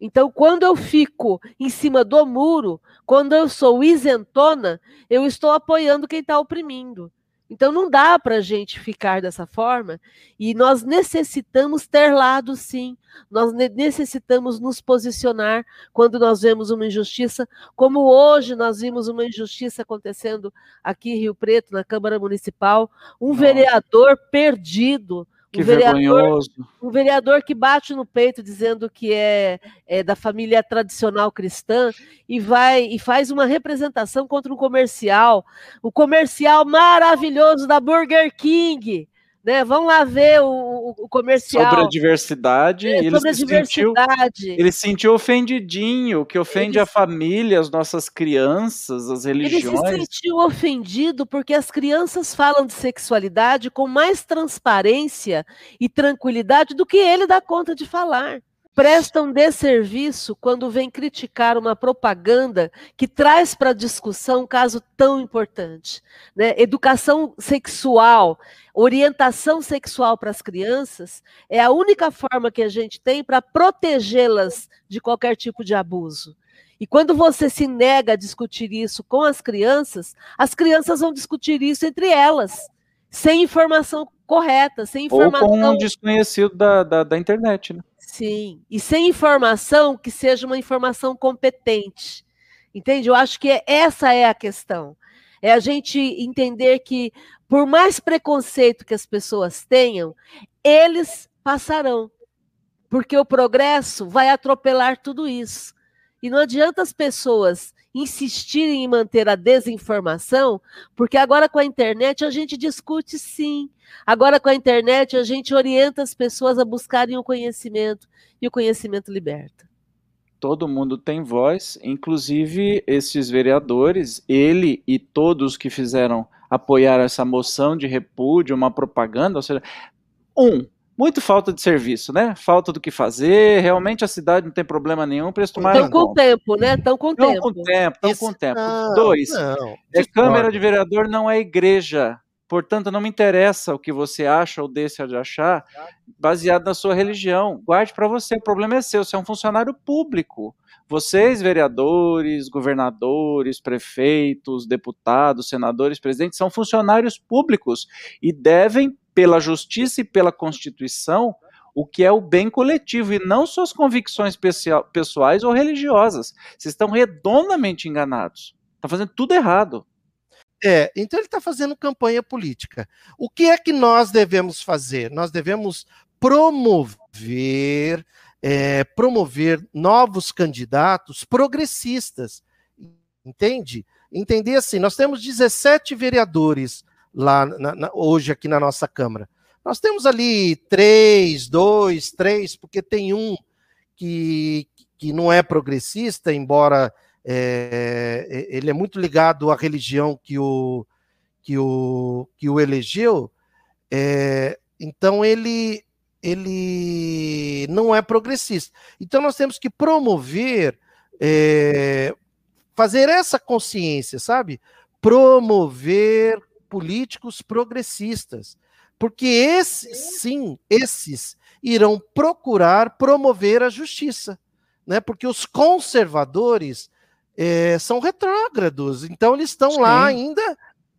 Então, quando eu fico em cima do muro, quando eu sou isentona, eu estou apoiando quem está oprimindo. Então não dá para a gente ficar dessa forma e nós necessitamos ter lado, sim. Nós necessitamos nos posicionar quando nós vemos uma injustiça, como hoje nós vimos uma injustiça acontecendo aqui em Rio Preto, na Câmara Municipal, um Nossa. vereador perdido que um vereador, vergonhoso. Um vereador que bate no peito dizendo que é, é, da família tradicional cristã e vai e faz uma representação contra um comercial, o comercial maravilhoso da Burger King. Né? Vão lá ver o, o comercial. Sobre a diversidade. É, sobre a diversidade. Sentiu, ele se sentiu ofendidinho, que ofende ele, a família, as nossas crianças, as religiões. Ele se sentiu ofendido porque as crianças falam de sexualidade com mais transparência e tranquilidade do que ele dá conta de falar prestam desserviço quando vem criticar uma propaganda que traz para a discussão um caso tão importante. Né? Educação sexual, orientação sexual para as crianças é a única forma que a gente tem para protegê-las de qualquer tipo de abuso. E quando você se nega a discutir isso com as crianças, as crianças vão discutir isso entre elas, sem informação correta, sem informação. Ou com um desconhecido da, da, da internet, né? Sim, e sem informação que seja uma informação competente. Entende? Eu acho que essa é a questão. É a gente entender que, por mais preconceito que as pessoas tenham, eles passarão. Porque o progresso vai atropelar tudo isso. E não adianta as pessoas insistirem em manter a desinformação, porque agora com a internet a gente discute sim. Agora com a internet a gente orienta as pessoas a buscarem o conhecimento e o conhecimento liberta. Todo mundo tem voz, inclusive esses vereadores, ele e todos que fizeram apoiar essa moção de repúdio, uma propaganda, ou seja, um, muito falta de serviço, né? Falta do que fazer. Realmente a cidade não tem problema nenhum para eles tomarem. Estão com tempo, né? Estão com tão tempo. com tempo, estão com tempo. Não, Dois, não, é Câmara de Vereador não é igreja. Portanto, não me interessa o que você acha ou deixa de achar, baseado na sua religião. Guarde para você, o problema é seu, você é um funcionário público. Vocês, vereadores, governadores, prefeitos, deputados, senadores, presidentes, são funcionários públicos e devem pela justiça e pela Constituição o que é o bem coletivo e não suas convicções pessoais ou religiosas. Vocês estão redondamente enganados. Está fazendo tudo errado. É, então ele está fazendo campanha política. O que é que nós devemos fazer? Nós devemos promover, é, promover novos candidatos progressistas. Entende? Entender assim, nós temos 17 vereadores lá na, na, hoje aqui na nossa Câmara. Nós temos ali três, dois, três, porque tem um que, que não é progressista, embora é, ele é muito ligado à religião que o, que o, que o elegeu. É, então ele, ele não é progressista. Então nós temos que promover, é, fazer essa consciência, sabe? Promover políticos progressistas, porque esses, sim, esses irão procurar promover a justiça, né? Porque os conservadores é, são retrógrados, então eles estão lá ainda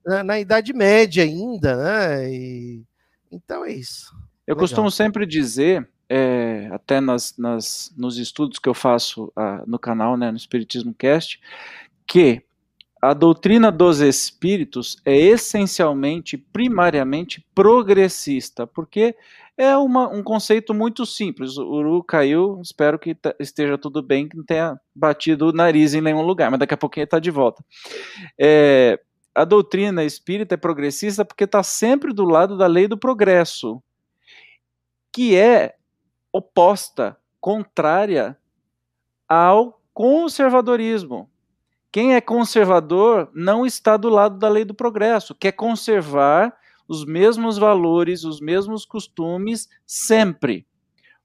na, né, na, Idade Média ainda, né? E, então é isso. Eu Legal. costumo sempre dizer, é, até nas, nas, nos estudos que eu faço ah, no canal, né, no Espiritismo Cast, que a doutrina dos espíritos é essencialmente, primariamente progressista, porque é uma, um conceito muito simples. O Uru caiu, espero que esteja tudo bem, que não tenha batido o nariz em nenhum lugar, mas daqui a pouquinho está de volta. É, a doutrina espírita é progressista porque está sempre do lado da lei do progresso, que é oposta, contrária ao conservadorismo. Quem é conservador não está do lado da lei do progresso, quer conservar os mesmos valores, os mesmos costumes sempre.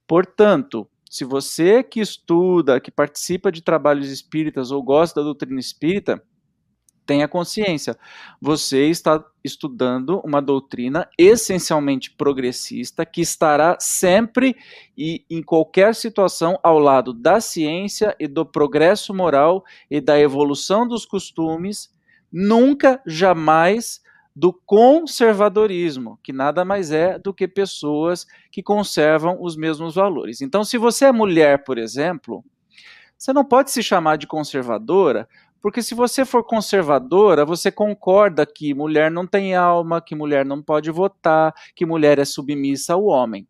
Portanto, se você que estuda, que participa de trabalhos espíritas ou gosta da doutrina espírita, tenha consciência, você está estudando uma doutrina essencialmente progressista que estará sempre e em qualquer situação ao lado da ciência e do progresso moral e da evolução dos costumes, nunca, jamais do conservadorismo, que nada mais é do que pessoas que conservam os mesmos valores. Então, se você é mulher, por exemplo, você não pode se chamar de conservadora, porque se você for conservadora, você concorda que mulher não tem alma, que mulher não pode votar, que mulher é submissa ao homem.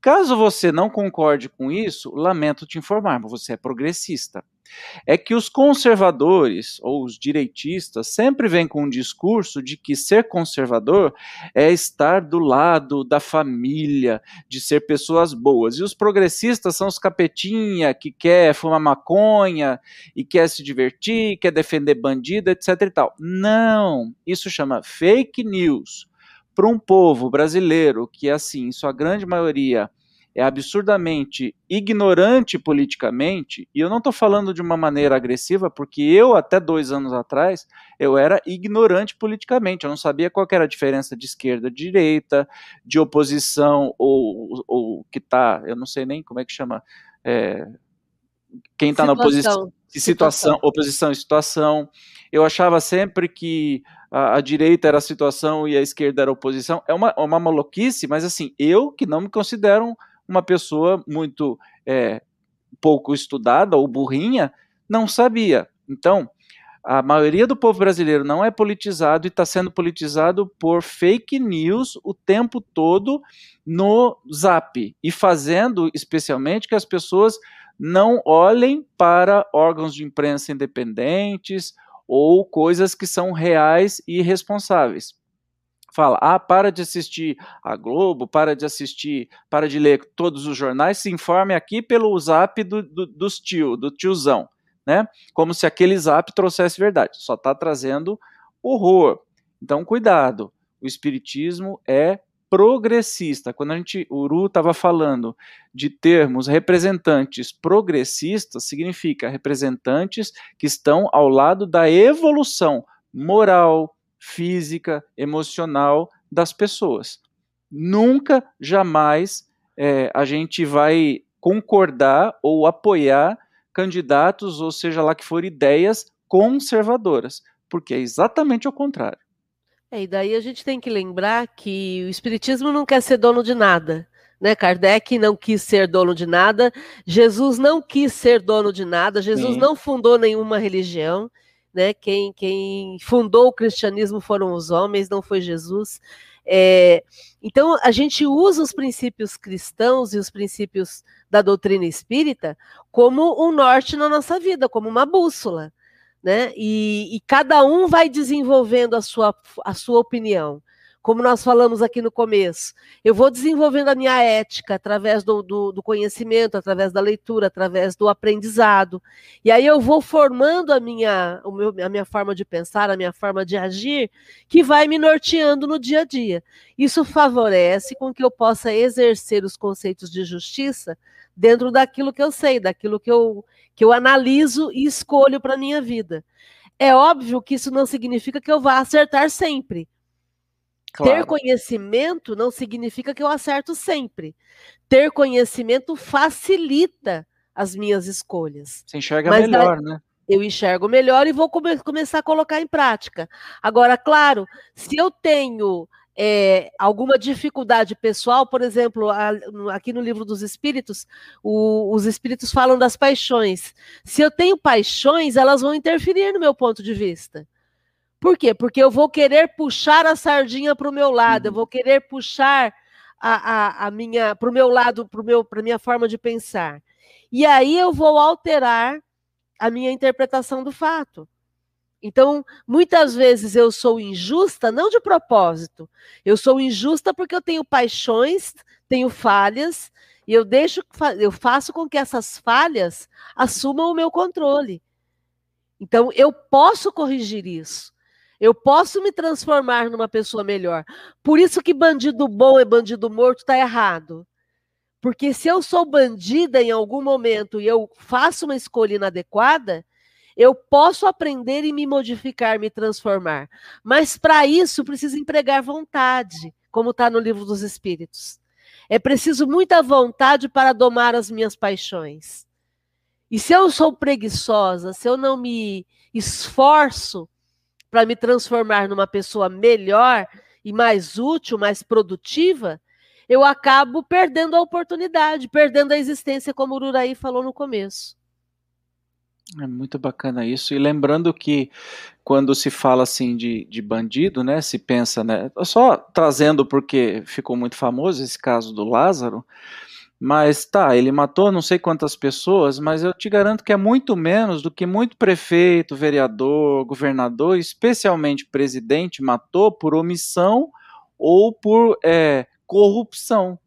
Caso você não concorde com isso, lamento te informar, mas você é progressista é que os conservadores ou os direitistas sempre vêm com um discurso de que ser conservador é estar do lado da família, de ser pessoas boas. E os progressistas são os capetinha que quer fumar maconha e quer se divertir, quer defender bandido, etc e tal. Não, isso chama fake news. Para um povo brasileiro que, assim, em sua grande maioria, é absurdamente ignorante politicamente, e eu não estou falando de uma maneira agressiva, porque eu, até dois anos atrás, eu era ignorante politicamente, eu não sabia qual era a diferença de esquerda, de direita, de oposição, ou, ou que está, eu não sei nem como é que chama, é, quem está na oposição, situação, oposição e situação. Eu achava sempre que a, a, direita era a situação e a esquerda era a oposição. É uma, uma maluquice, mas assim, eu que não me considero uma pessoa muito é, pouco estudada ou burrinha não sabia. Então, a maioria do povo brasileiro não é politizado e está sendo politizado por fake news o tempo todo no zap e fazendo especialmente que as pessoas não olhem para órgãos de imprensa independentes ou coisas que são reais e responsáveis fala: ah, para de assistir a Globo, para de assistir, para de ler todos os jornais, se informe aqui pelo zap do, do, dos tio, do tiozão, né? Como se aquele zap trouxesse verdade. Só está trazendo horror. Então, cuidado. O espiritismo é progressista. Quando a gente, o Uru estava falando de termos representantes progressistas, significa representantes que estão ao lado da evolução moral, física, emocional das pessoas. Nunca, jamais é, a gente vai concordar ou apoiar candidatos, ou seja lá que for, ideias conservadoras, porque é exatamente o contrário. É, e daí a gente tem que lembrar que o Espiritismo não quer ser dono de nada. Né? Kardec não quis ser dono de nada, Jesus não quis ser dono de nada, Jesus Sim. não fundou nenhuma religião né? Quem, quem fundou o cristianismo foram os homens, não foi Jesus. É, então, a gente usa os princípios cristãos e os princípios da doutrina espírita como um norte na nossa vida, como uma bússola. Né? E, e cada um vai desenvolvendo a sua, a sua opinião como nós falamos aqui no começo. Eu vou desenvolvendo a minha ética através do, do, do, conhecimento, através da leitura, através do aprendizado. E aí eu vou formando a minha, a minha forma de pensar, a minha forma de agir, que vai me norteando no dia a dia. Isso favorece com que eu possa exercer os conceitos de justiça dentro daquilo que eu sei, daquilo que eu, que eu analiso e escolho para a minha vida. É óbvio que isso não significa que eu vá acertar sempre Claro. Ter conhecimento não significa que eu acerto sempre. Ter conhecimento facilita as minhas escolhas. Você enxerga Mas melhor, né? Eu enxergo melhor e vou come começar a colocar em prática. Agora, claro, se eu tenho é, alguma dificuldade pessoal, por exemplo, a, aqui no livro dos Espíritos, o, os Espíritos falam das paixões. Se eu tenho paixões, elas vão interferir no meu ponto de vista. Por quê? Porque eu vou querer puxar a sardinha para o meu lado, eu uhum. vou querer puxar a, a, a minha para o meu lado, para a minha forma de pensar. E aí eu vou alterar a minha interpretação do fato. Então, muitas vezes eu sou injusta, não de propósito. Eu sou injusta porque eu tenho paixões, tenho falhas, e eu deixo, eu faço com que essas falhas assumam o meu controle. Então, eu posso corrigir isso. Eu posso me transformar numa pessoa melhor. Por isso que bandido bom é bandido morto está errado. Porque se eu sou bandida em algum momento e eu faço uma escolha inadequada, eu posso aprender e me modificar, me transformar. Mas para isso preciso empregar vontade, como está no livro dos Espíritos. É preciso muita vontade para domar as minhas paixões. E se eu sou preguiçosa, se eu não me esforço para me transformar numa pessoa melhor e mais útil, mais produtiva, eu acabo perdendo a oportunidade, perdendo a existência, como o Uraí falou no começo. É muito bacana isso. E lembrando que quando se fala assim de, de bandido, né, se pensa, né, só trazendo porque ficou muito famoso esse caso do Lázaro, mas tá, ele matou não sei quantas pessoas, mas eu te garanto que é muito menos do que muito prefeito, vereador, governador, especialmente presidente, matou por omissão ou por é, corrupção.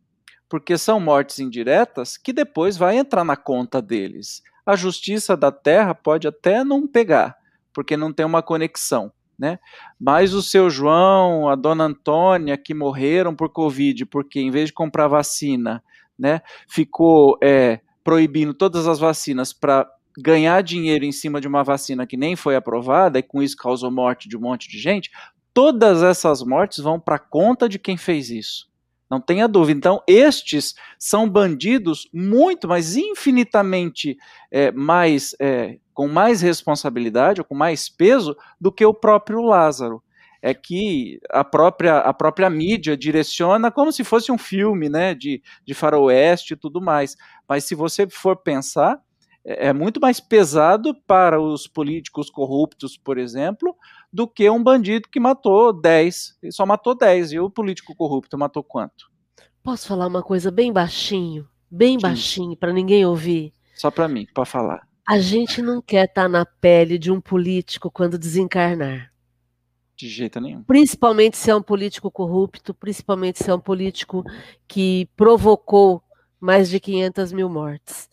Porque são mortes indiretas que depois vai entrar na conta deles. A justiça da terra pode até não pegar, porque não tem uma conexão. Né? Mas o seu João, a dona Antônia, que morreram por Covid, porque em vez de comprar vacina, né, ficou é, proibindo todas as vacinas para ganhar dinheiro em cima de uma vacina que nem foi aprovada e com isso causou morte de um monte de gente, todas essas mortes vão para conta de quem fez isso. Não tenha dúvida. Então, estes são bandidos muito, mas infinitamente é, mais, é, com mais responsabilidade ou com mais peso do que o próprio Lázaro é que a própria, a própria mídia direciona como se fosse um filme, né, de, de faroeste e tudo mais. Mas se você for pensar, é, é muito mais pesado para os políticos corruptos, por exemplo, do que um bandido que matou 10. Ele só matou 10. E o político corrupto matou quanto? Posso falar uma coisa bem baixinho? Bem Sim. baixinho, para ninguém ouvir? Só para mim, para falar. A gente não quer estar tá na pele de um político quando desencarnar. De jeito nenhum. Principalmente se é um político corrupto, principalmente se é um político que provocou mais de 500 mil mortes.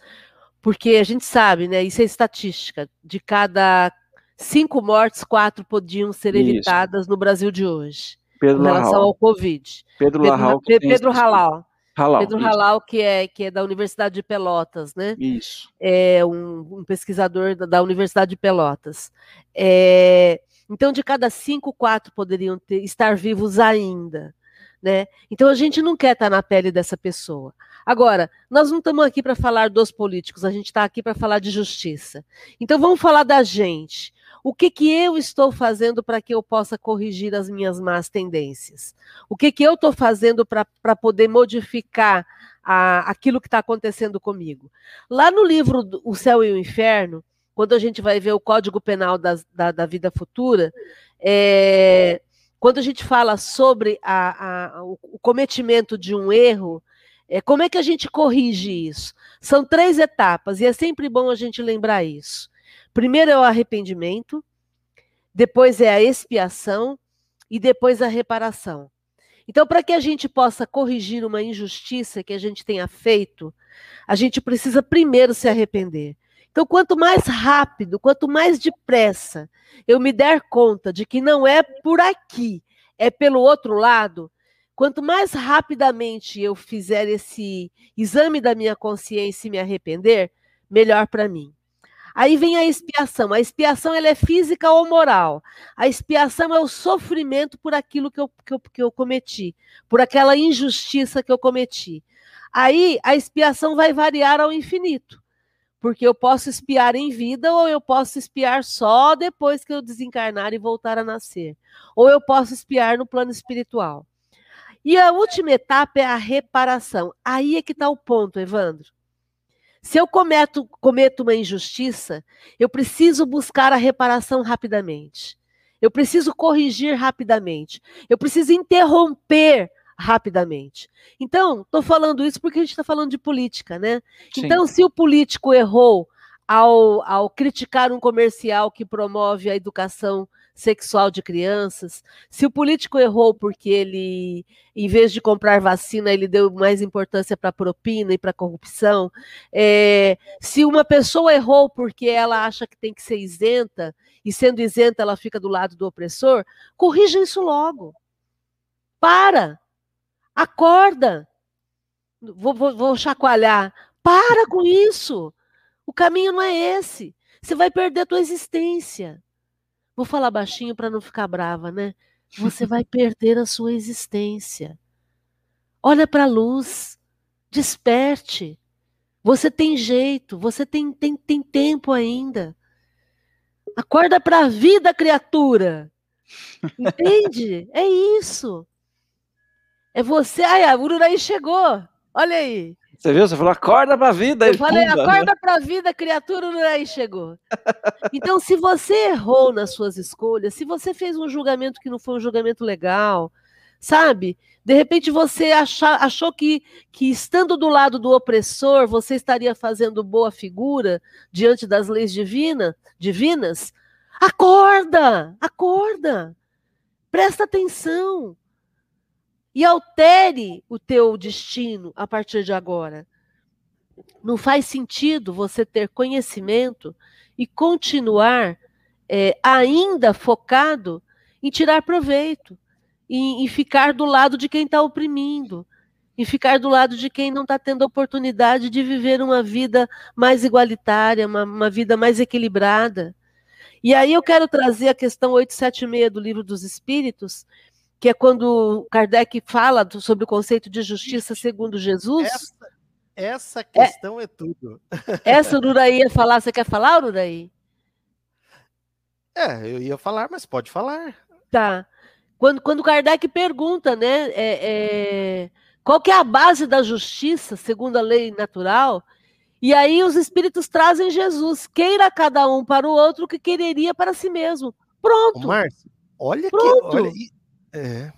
Porque a gente sabe, né? Isso é estatística. De cada cinco mortes, quatro podiam ser isso. evitadas no Brasil de hoje. Pedro em relação Lahal. ao Covid. Pedro, Lahal. Pedro Halal. Halal, Pedro. Halal, que é, que é da Universidade de Pelotas, né? Isso. É um, um pesquisador da, da, Universidade de Pelotas. É, então, de cada cinco, quatro poderiam ter, estar vivos ainda. Né? Então, a gente não quer estar na pele dessa pessoa. Agora, nós não estamos aqui para falar dos políticos, a gente está aqui para falar de justiça. Então, vamos falar da gente. O que, que eu estou fazendo para que eu possa corrigir as minhas más tendências? O que, que eu estou fazendo para poder modificar a, aquilo que está acontecendo comigo? Lá no livro O Céu e o Inferno, quando a gente vai ver o Código Penal da, da, da vida futura, é, quando a gente fala sobre a, a, o cometimento de um erro, é, como é que a gente corrige isso? São três etapas, e é sempre bom a gente lembrar isso. Primeiro é o arrependimento, depois é a expiação e depois a reparação. Então, para que a gente possa corrigir uma injustiça que a gente tenha feito, a gente precisa primeiro se arrepender. Então, quanto mais rápido, quanto mais depressa eu me der conta de que não é por aqui, é pelo outro lado, quanto mais rapidamente eu fizer esse exame da minha consciência e me arrepender, melhor para mim. Aí vem a expiação. A expiação ela é física ou moral. A expiação é o sofrimento por aquilo que eu, que eu, que eu cometi, por aquela injustiça que eu cometi. Aí a expiação vai variar ao infinito porque eu posso espiar em vida ou eu posso espiar só depois que eu desencarnar e voltar a nascer. Ou eu posso espiar no plano espiritual. E a última etapa é a reparação. Aí é que está o ponto, Evandro. Se eu cometo, cometo uma injustiça, eu preciso buscar a reparação rapidamente. Eu preciso corrigir rapidamente. Eu preciso interromper rapidamente. Então, estou falando isso porque a gente está falando de política, né? Sim. Então, se o político errou ao, ao criticar um comercial que promove a educação sexual de crianças, se o político errou porque ele, em vez de comprar vacina, ele deu mais importância para propina e para corrupção, é, se uma pessoa errou porque ela acha que tem que ser isenta, e sendo isenta ela fica do lado do opressor, corrija isso logo. Para! Acorda. Vou, vou, vou chacoalhar. Para com isso. O caminho não é esse. Você vai perder a tua existência. Vou falar baixinho para não ficar brava, né? Você vai perder a sua existência. Olha para a luz. Desperte. Você tem jeito, você tem, tem, tem tempo ainda. Acorda para a vida, criatura. Entende? É isso. É você. Ai, a Ururaí chegou. Olha aí. Você viu? Você falou, acorda pra vida. Eu falei, pumba, acorda né? pra vida, criatura, Ururaí chegou. Então, se você errou nas suas escolhas, se você fez um julgamento que não foi um julgamento legal, sabe? De repente você achar, achou que, que estando do lado do opressor, você estaria fazendo boa figura diante das leis divina, divinas. Acorda! Acorda! Presta atenção e altere o teu destino a partir de agora. Não faz sentido você ter conhecimento e continuar é, ainda focado em tirar proveito, em, em ficar do lado de quem está oprimindo, em ficar do lado de quem não está tendo a oportunidade de viver uma vida mais igualitária, uma, uma vida mais equilibrada. E aí eu quero trazer a questão 876 do Livro dos Espíritos, que é quando Kardec fala sobre o conceito de justiça segundo Jesus. Essa, essa questão é, é tudo. Essa o Uraí ia falar, você quer falar, Uraí? É, eu ia falar, mas pode falar. Tá. Quando, quando Kardec pergunta, né, é, é, qual que é a base da justiça, segundo a lei natural, e aí os espíritos trazem Jesus, queira cada um para o outro o que quereria para si mesmo. Pronto. Márcio, olha Pronto. que olha, é.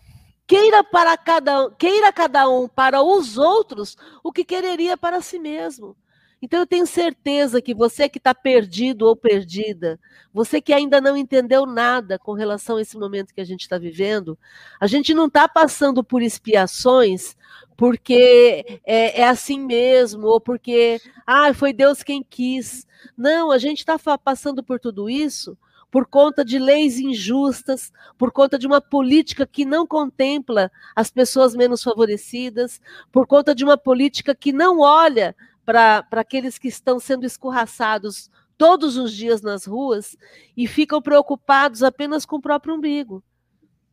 Queira para cada queira cada um para os outros o que quereria para si mesmo. Então eu tenho certeza que você que está perdido ou perdida, você que ainda não entendeu nada com relação a esse momento que a gente está vivendo, a gente não está passando por expiações porque é, é, assim mesmo, ou porque ah, foi Deus quem quis. Não, a gente está passando por tudo isso por conta de leis injustas, por conta de uma política que não contempla as pessoas menos favorecidas, por conta de uma política que não olha para aqueles que estão sendo escorraçados todos os dias nas ruas e ficam preocupados apenas com o próprio umbigo.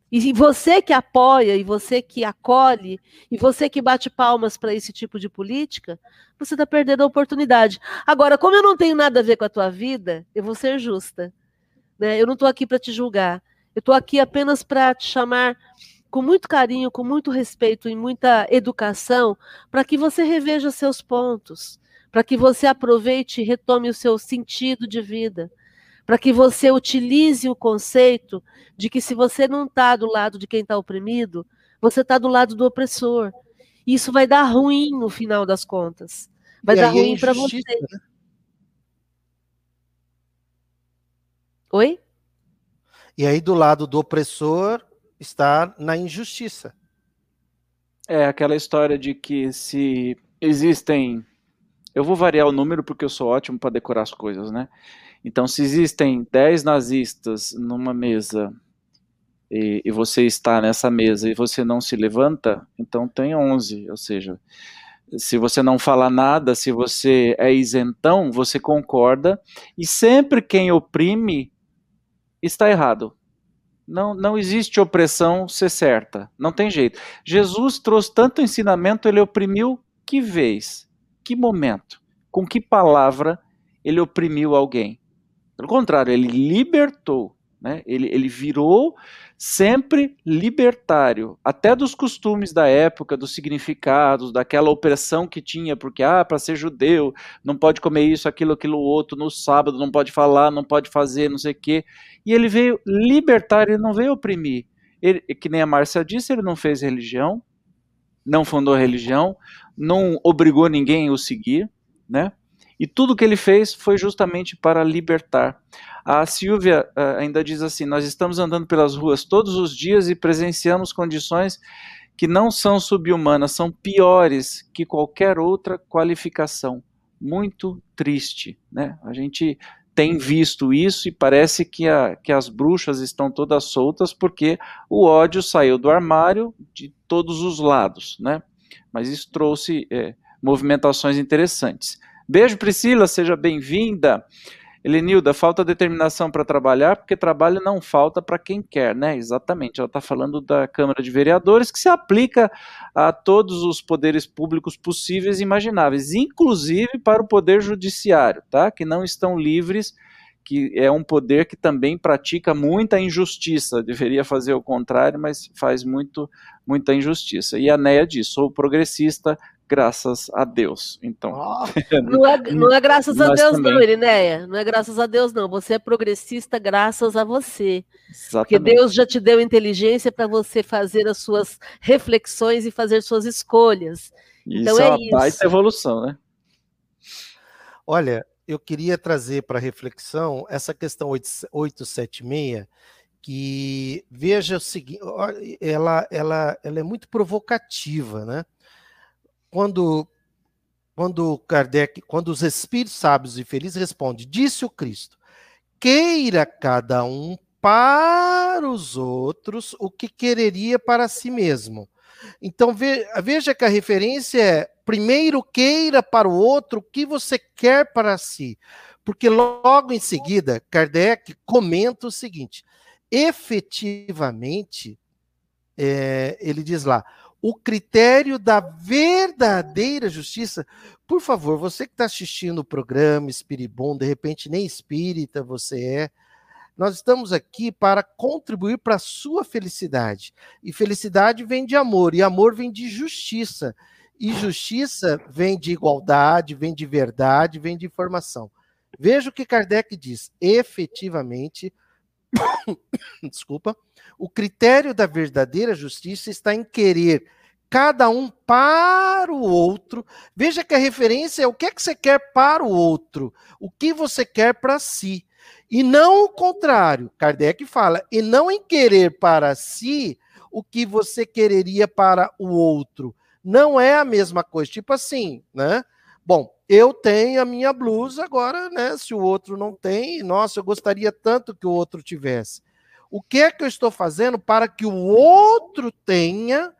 E você que apoia, e você que acolhe, e você que bate palmas para esse tipo de política, você está perdendo a oportunidade. Agora, como eu não tenho nada a ver com a tua vida, eu vou ser justa. Né? Eu não estou aqui para te julgar. Eu estou aqui apenas para te chamar com muito carinho, com muito respeito e muita educação, para que você reveja seus pontos, para que você aproveite e retome o seu sentido de vida, para que você utilize o conceito de que se você não está do lado de quem está oprimido, você está do lado do opressor. Isso vai dar ruim no final das contas. Vai e dar ruim é para você. Né? Oi? E aí, do lado do opressor, está na injustiça. É aquela história de que se existem. Eu vou variar o número porque eu sou ótimo para decorar as coisas, né? Então, se existem 10 nazistas numa mesa e, e, você está nessa mesa e você não se levanta, então tem 11. Ou seja, se você não fala nada, se você é isentão, você concorda. E sempre quem oprime está errado. Não, não existe opressão ser certa. Não tem jeito. Jesus trouxe tanto ensinamento, ele oprimiu que vez, que momento, com que palavra ele oprimiu alguém. Pelo contrário, ele libertou. Né? Ele, ele virou sempre libertário, até dos costumes da época, dos significados, daquela opressão que tinha, porque, ah, para ser judeu, não pode comer isso, aquilo, aquilo outro, no sábado, não pode falar, não pode fazer, não sei o quê. E ele veio libertar, ele não veio oprimir. Ele, que nem a Márcia disse, ele não fez religião, não fundou religião, não obrigou ninguém a o seguir, né? E tudo que ele fez foi justamente para libertar. A Silvia uh, ainda diz assim: Nós estamos andando pelas ruas todos os dias e presenciamos condições que não são subhumanas, são piores que qualquer outra qualificação. Muito triste, né? A gente tem visto isso e parece que, a, que as bruxas estão todas soltas porque o ódio saiu do armário de todos os lados, né? Mas isso trouxe é, movimentações interessantes. Beijo, Priscila, seja bem-vinda. Elenilda, falta determinação para trabalhar, porque trabalho não falta para quem quer, né? Exatamente. Ela está falando da Câmara de Vereadores, que se aplica a todos os poderes públicos possíveis e imagináveis, inclusive para o Poder Judiciário, tá? Que não estão livres, que é um poder que também pratica muita injustiça. Deveria fazer o contrário, mas faz muito, muita injustiça. E a Neia diz: sou progressista, graças a Deus. Então. Oh, não, é, não é graças a Deus, também. não, Irineia. Não é graças a Deus, não. Você é progressista graças a você. Exatamente. Porque Deus já te deu inteligência para você fazer as suas reflexões e fazer suas escolhas. Isso então é, é uma isso. baita evolução, né? Olha, eu queria trazer para reflexão essa questão 876, que veja o seguinte, ela, ela, ela é muito provocativa, né? Quando quando Kardec, quando os espíritos sábios e felizes respondem, disse o Cristo, queira cada um para os outros o que quereria para si mesmo. Então veja que a referência é primeiro queira para o outro o que você quer para si. Porque logo em seguida, Kardec comenta o seguinte: efetivamente, é, ele diz lá, o critério da verdadeira justiça. Por favor, você que está assistindo o programa Espiribom, de repente nem espírita você é, nós estamos aqui para contribuir para a sua felicidade. E felicidade vem de amor, e amor vem de justiça. E justiça vem de igualdade, vem de verdade, vem de informação. Veja o que Kardec diz. Efetivamente, desculpa, o critério da verdadeira justiça está em querer cada um para o outro. Veja que a referência é o que é que você quer para o outro, o que você quer para si. E não o contrário. Kardec fala, e não em querer para si o que você quereria para o outro. Não é a mesma coisa. Tipo assim, né? Bom, eu tenho a minha blusa, agora, né? Se o outro não tem, nossa, eu gostaria tanto que o outro tivesse. O que é que eu estou fazendo para que o outro tenha,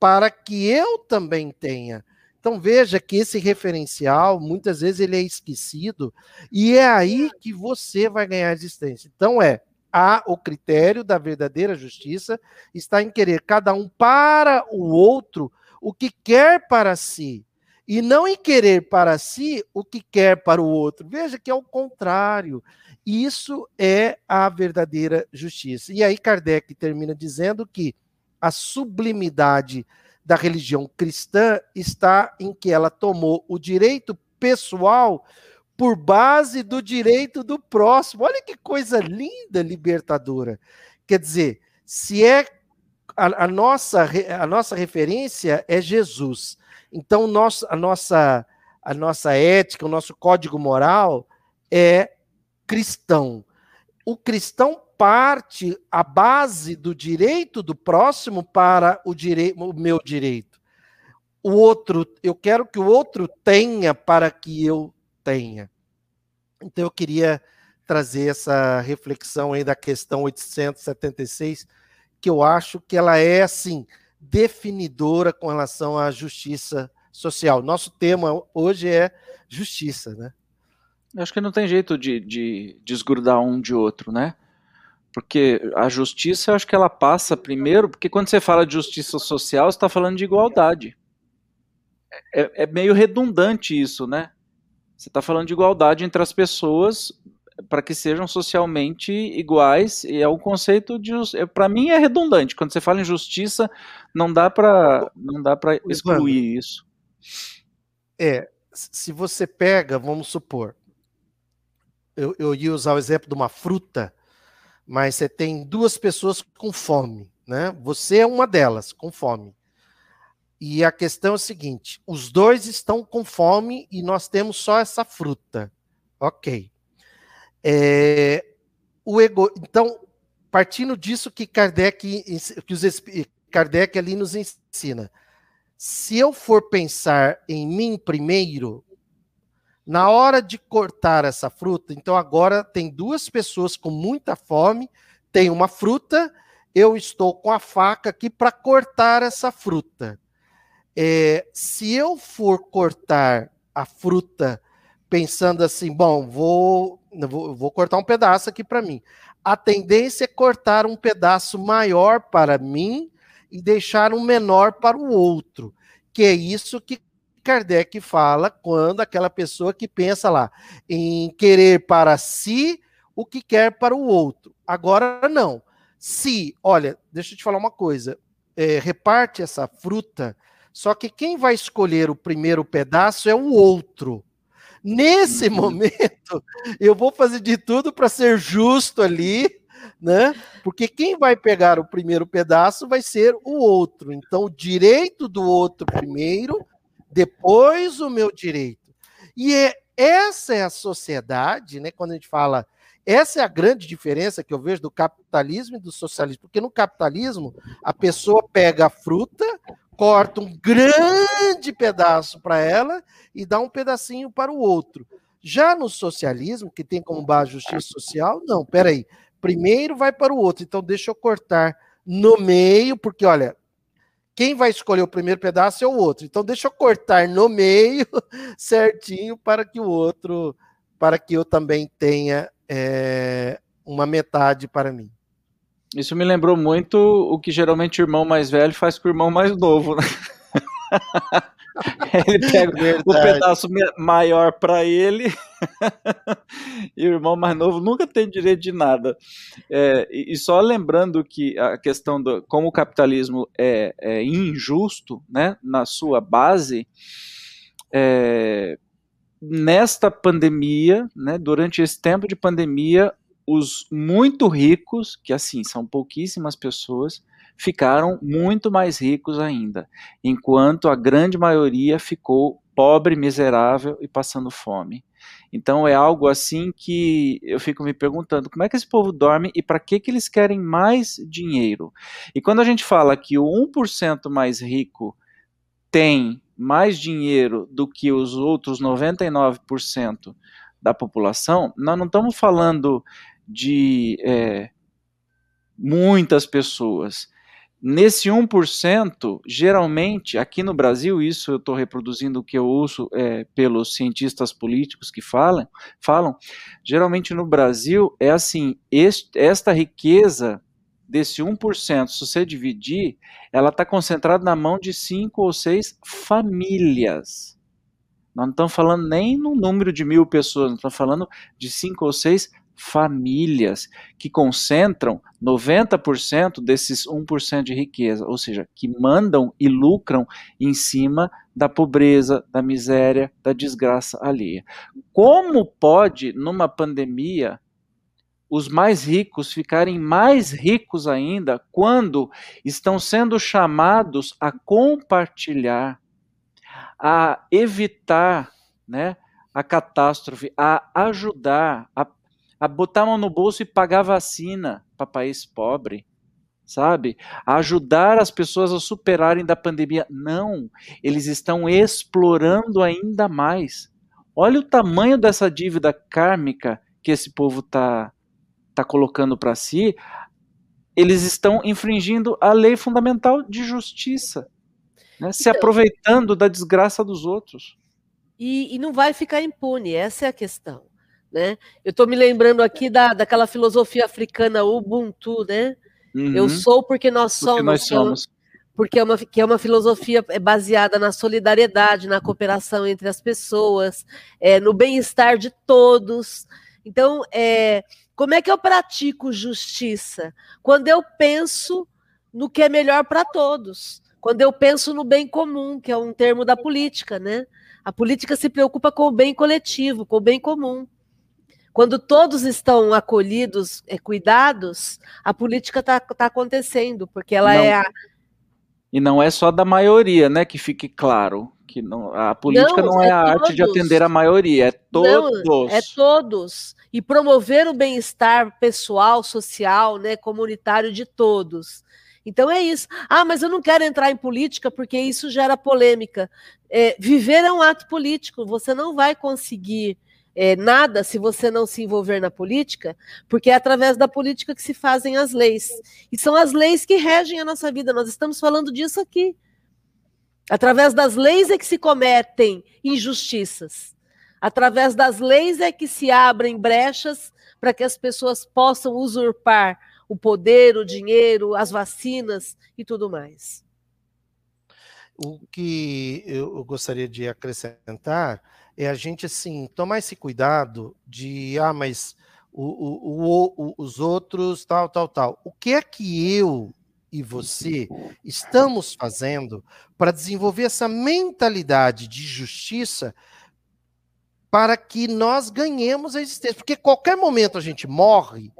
para que eu também tenha? Então veja que esse referencial, muitas vezes ele é esquecido, e é aí que você vai ganhar existência. Então é, há o critério da verdadeira justiça, está em querer cada um para o outro o que quer para si e não em querer para si o que quer para o outro. Veja que é o contrário. Isso é a verdadeira justiça. E aí Kardec termina dizendo que a sublimidade da religião cristã está em que ela tomou o direito pessoal por base do direito do próximo. Olha que coisa linda, libertadora. Quer dizer, se é a, a nossa, a nossa referência é Jesus então, nosso, a, nossa, a nossa ética, o nosso código moral é cristão. O cristão parte a base do direito do próximo para o, direito, o meu direito. O outro, eu quero que o outro tenha para que eu tenha. Então eu queria trazer essa reflexão aí da questão 876, que eu acho que ela é assim, definidora com relação à justiça social. Nosso tema hoje é justiça, né? Eu acho que não tem jeito de, de desgrudar um de outro, né? Porque a justiça, eu acho que ela passa primeiro, porque quando você fala de justiça social, você está falando de igualdade. É, é meio redundante isso, né? Você está falando de igualdade entre as pessoas para que sejam socialmente iguais e é um conceito de é, para mim é redundante. Quando você fala em justiça não dá para não dá para excluir isso. É se você pega vamos supor eu, eu ia usar o exemplo de uma fruta mas você tem duas pessoas com fome né? Você é uma delas com fome. E a questão é o seguinte os dois estão com fome e nós temos só essa fruta. Ok é, o ego, então, partindo disso que Kardec, que os, Kardec ali nos ensina, se eu for pensar em mim primeiro, na hora de cortar essa fruta, então agora tem duas pessoas com muita fome, tem uma fruta, eu estou com a faca aqui para cortar essa fruta. É, se eu for cortar a fruta pensando assim, bom, vou, vou, cortar um pedaço aqui para mim. A tendência é cortar um pedaço maior para mim e deixar um menor para o outro, que é isso que Kardec fala quando aquela pessoa que pensa lá em querer para si o que quer para o outro. Agora não. Se, olha, deixa eu te falar uma coisa, é, reparte essa fruta, só que quem vai escolher o primeiro pedaço é o outro. Nesse uhum. momento, eu vou fazer de tudo para ser justo ali, né? Porque quem vai pegar o primeiro pedaço vai ser o outro. Então, o direito do outro primeiro, depois o meu direito. E é, essa é a sociedade, né? Quando a gente fala essa é a grande diferença que eu vejo do capitalismo e do socialismo, porque no capitalismo a pessoa pega a fruta, corta um grande pedaço para ela e dá um pedacinho para o outro. Já no socialismo, que tem como base justiça social, não, peraí, primeiro vai para o outro, então deixa eu cortar no meio, porque olha, quem vai escolher o primeiro pedaço é o outro, então deixa eu cortar no meio certinho para que o outro, para que eu também tenha é, uma metade para mim. Isso me lembrou muito o que geralmente o irmão mais velho faz com o irmão mais novo, né? ele pega Verdade. o pedaço maior para ele e o irmão mais novo nunca tem direito de nada. É, e só lembrando que a questão do como o capitalismo é, é injusto, né, na sua base, é, nesta pandemia, né, durante esse tempo de pandemia, os muito ricos, que assim são pouquíssimas pessoas, ficaram muito mais ricos ainda, enquanto a grande maioria ficou pobre, miserável e passando fome. Então é algo assim que eu fico me perguntando, como é que esse povo dorme e para que que eles querem mais dinheiro? E quando a gente fala que o 1% mais rico tem mais dinheiro do que os outros 99% da população, nós não estamos falando de é, muitas pessoas. Nesse 1%, geralmente, aqui no Brasil, isso eu estou reproduzindo o que eu ouço é, pelos cientistas políticos que falam, falam, geralmente no Brasil é assim, este, esta riqueza desse 1%, se você dividir, ela está concentrada na mão de cinco ou seis famílias. Nós não estamos falando nem no número de mil pessoas, nós estamos falando de cinco ou seis famílias que concentram 90% desses 1% de riqueza, ou seja, que mandam e lucram em cima da pobreza, da miséria, da desgraça alheia. Como pode, numa pandemia, os mais ricos ficarem mais ricos ainda quando estão sendo chamados a compartilhar, a evitar né, a catástrofe, a ajudar, a, a botar a mão no bolso e pagar vacina para país pobre, sabe? A ajudar as pessoas a superarem da pandemia. Não, eles estão explorando ainda mais. Olha o tamanho dessa dívida kármica que esse povo está está colocando para si, eles estão infringindo a lei fundamental de justiça, né? se então, aproveitando da desgraça dos outros. E, e, não vai ficar impune, essa é a questão. Né? Eu estou me lembrando aqui da, daquela filosofia africana Ubuntu, né? Uhum. Eu sou porque nós somos. Porque nós somos. Porque é uma, que é uma filosofia é baseada na solidariedade, na cooperação entre as pessoas, é, no bem-estar de todos. Então, é, como é que eu pratico justiça? Quando eu penso no que é melhor para todos. Quando eu penso no bem comum, que é um termo da política, né? A política se preocupa com o bem coletivo, com o bem comum. Quando todos estão acolhidos, é, cuidados, a política está tá acontecendo, porque ela não, é a. E não é só da maioria, né? Que fique claro que não, a política não, não é, é, a todos. arte de atender a maioria, é todos. Não, é todos. E promover o bem-estar pessoal, social, né, comunitário de todos. Então é isso. Ah, mas eu não quero entrar em política porque isso gera polêmica. É, viver é um ato político. Você não vai conseguir é, nada se você não se envolver na política, porque é através da política que se fazem as leis. E são as leis que regem a nossa vida. Nós estamos falando disso aqui. Através das leis é que se cometem injustiças. Através das leis é que se abrem brechas para que as pessoas possam usurpar o poder, o dinheiro, as vacinas e tudo mais. O que eu gostaria de acrescentar é a gente assim tomar esse cuidado de ah, mas o, o, o, os outros, tal, tal, tal. O que é que eu e você estamos fazendo para desenvolver essa mentalidade de justiça para que nós ganhemos a existência? Porque qualquer momento a gente morre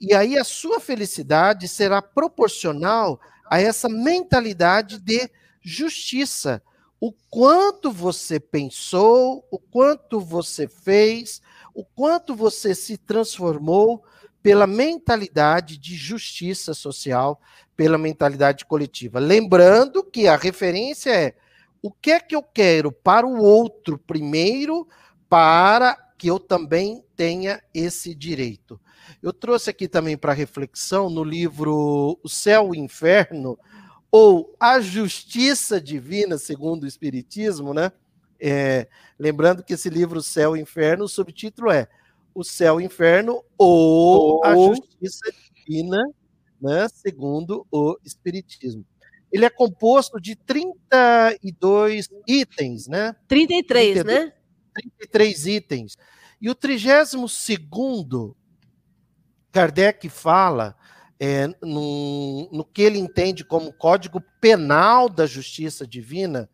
e aí a sua felicidade será proporcional a essa mentalidade de justiça. O quanto você pensou, o quanto você fez, o quanto você se transformou pela mentalidade de justiça social, pela mentalidade coletiva. Lembrando que a referência é o que é que eu quero para o outro primeiro, para que eu também tenha esse direito. Eu trouxe aqui também para reflexão no livro O Céu e o Inferno, ou A Justiça Divina, segundo o Espiritismo, né? É, lembrando que esse livro, O Céu e o Inferno, o subtítulo é O Céu e o Inferno ou A Justiça Divina, né? segundo o Espiritismo. Ele é composto de 32 itens, né? 33, 32, né? 33 itens. E o 32 segundo Kardec fala é, no, que ele entende como código penal da justiça divina,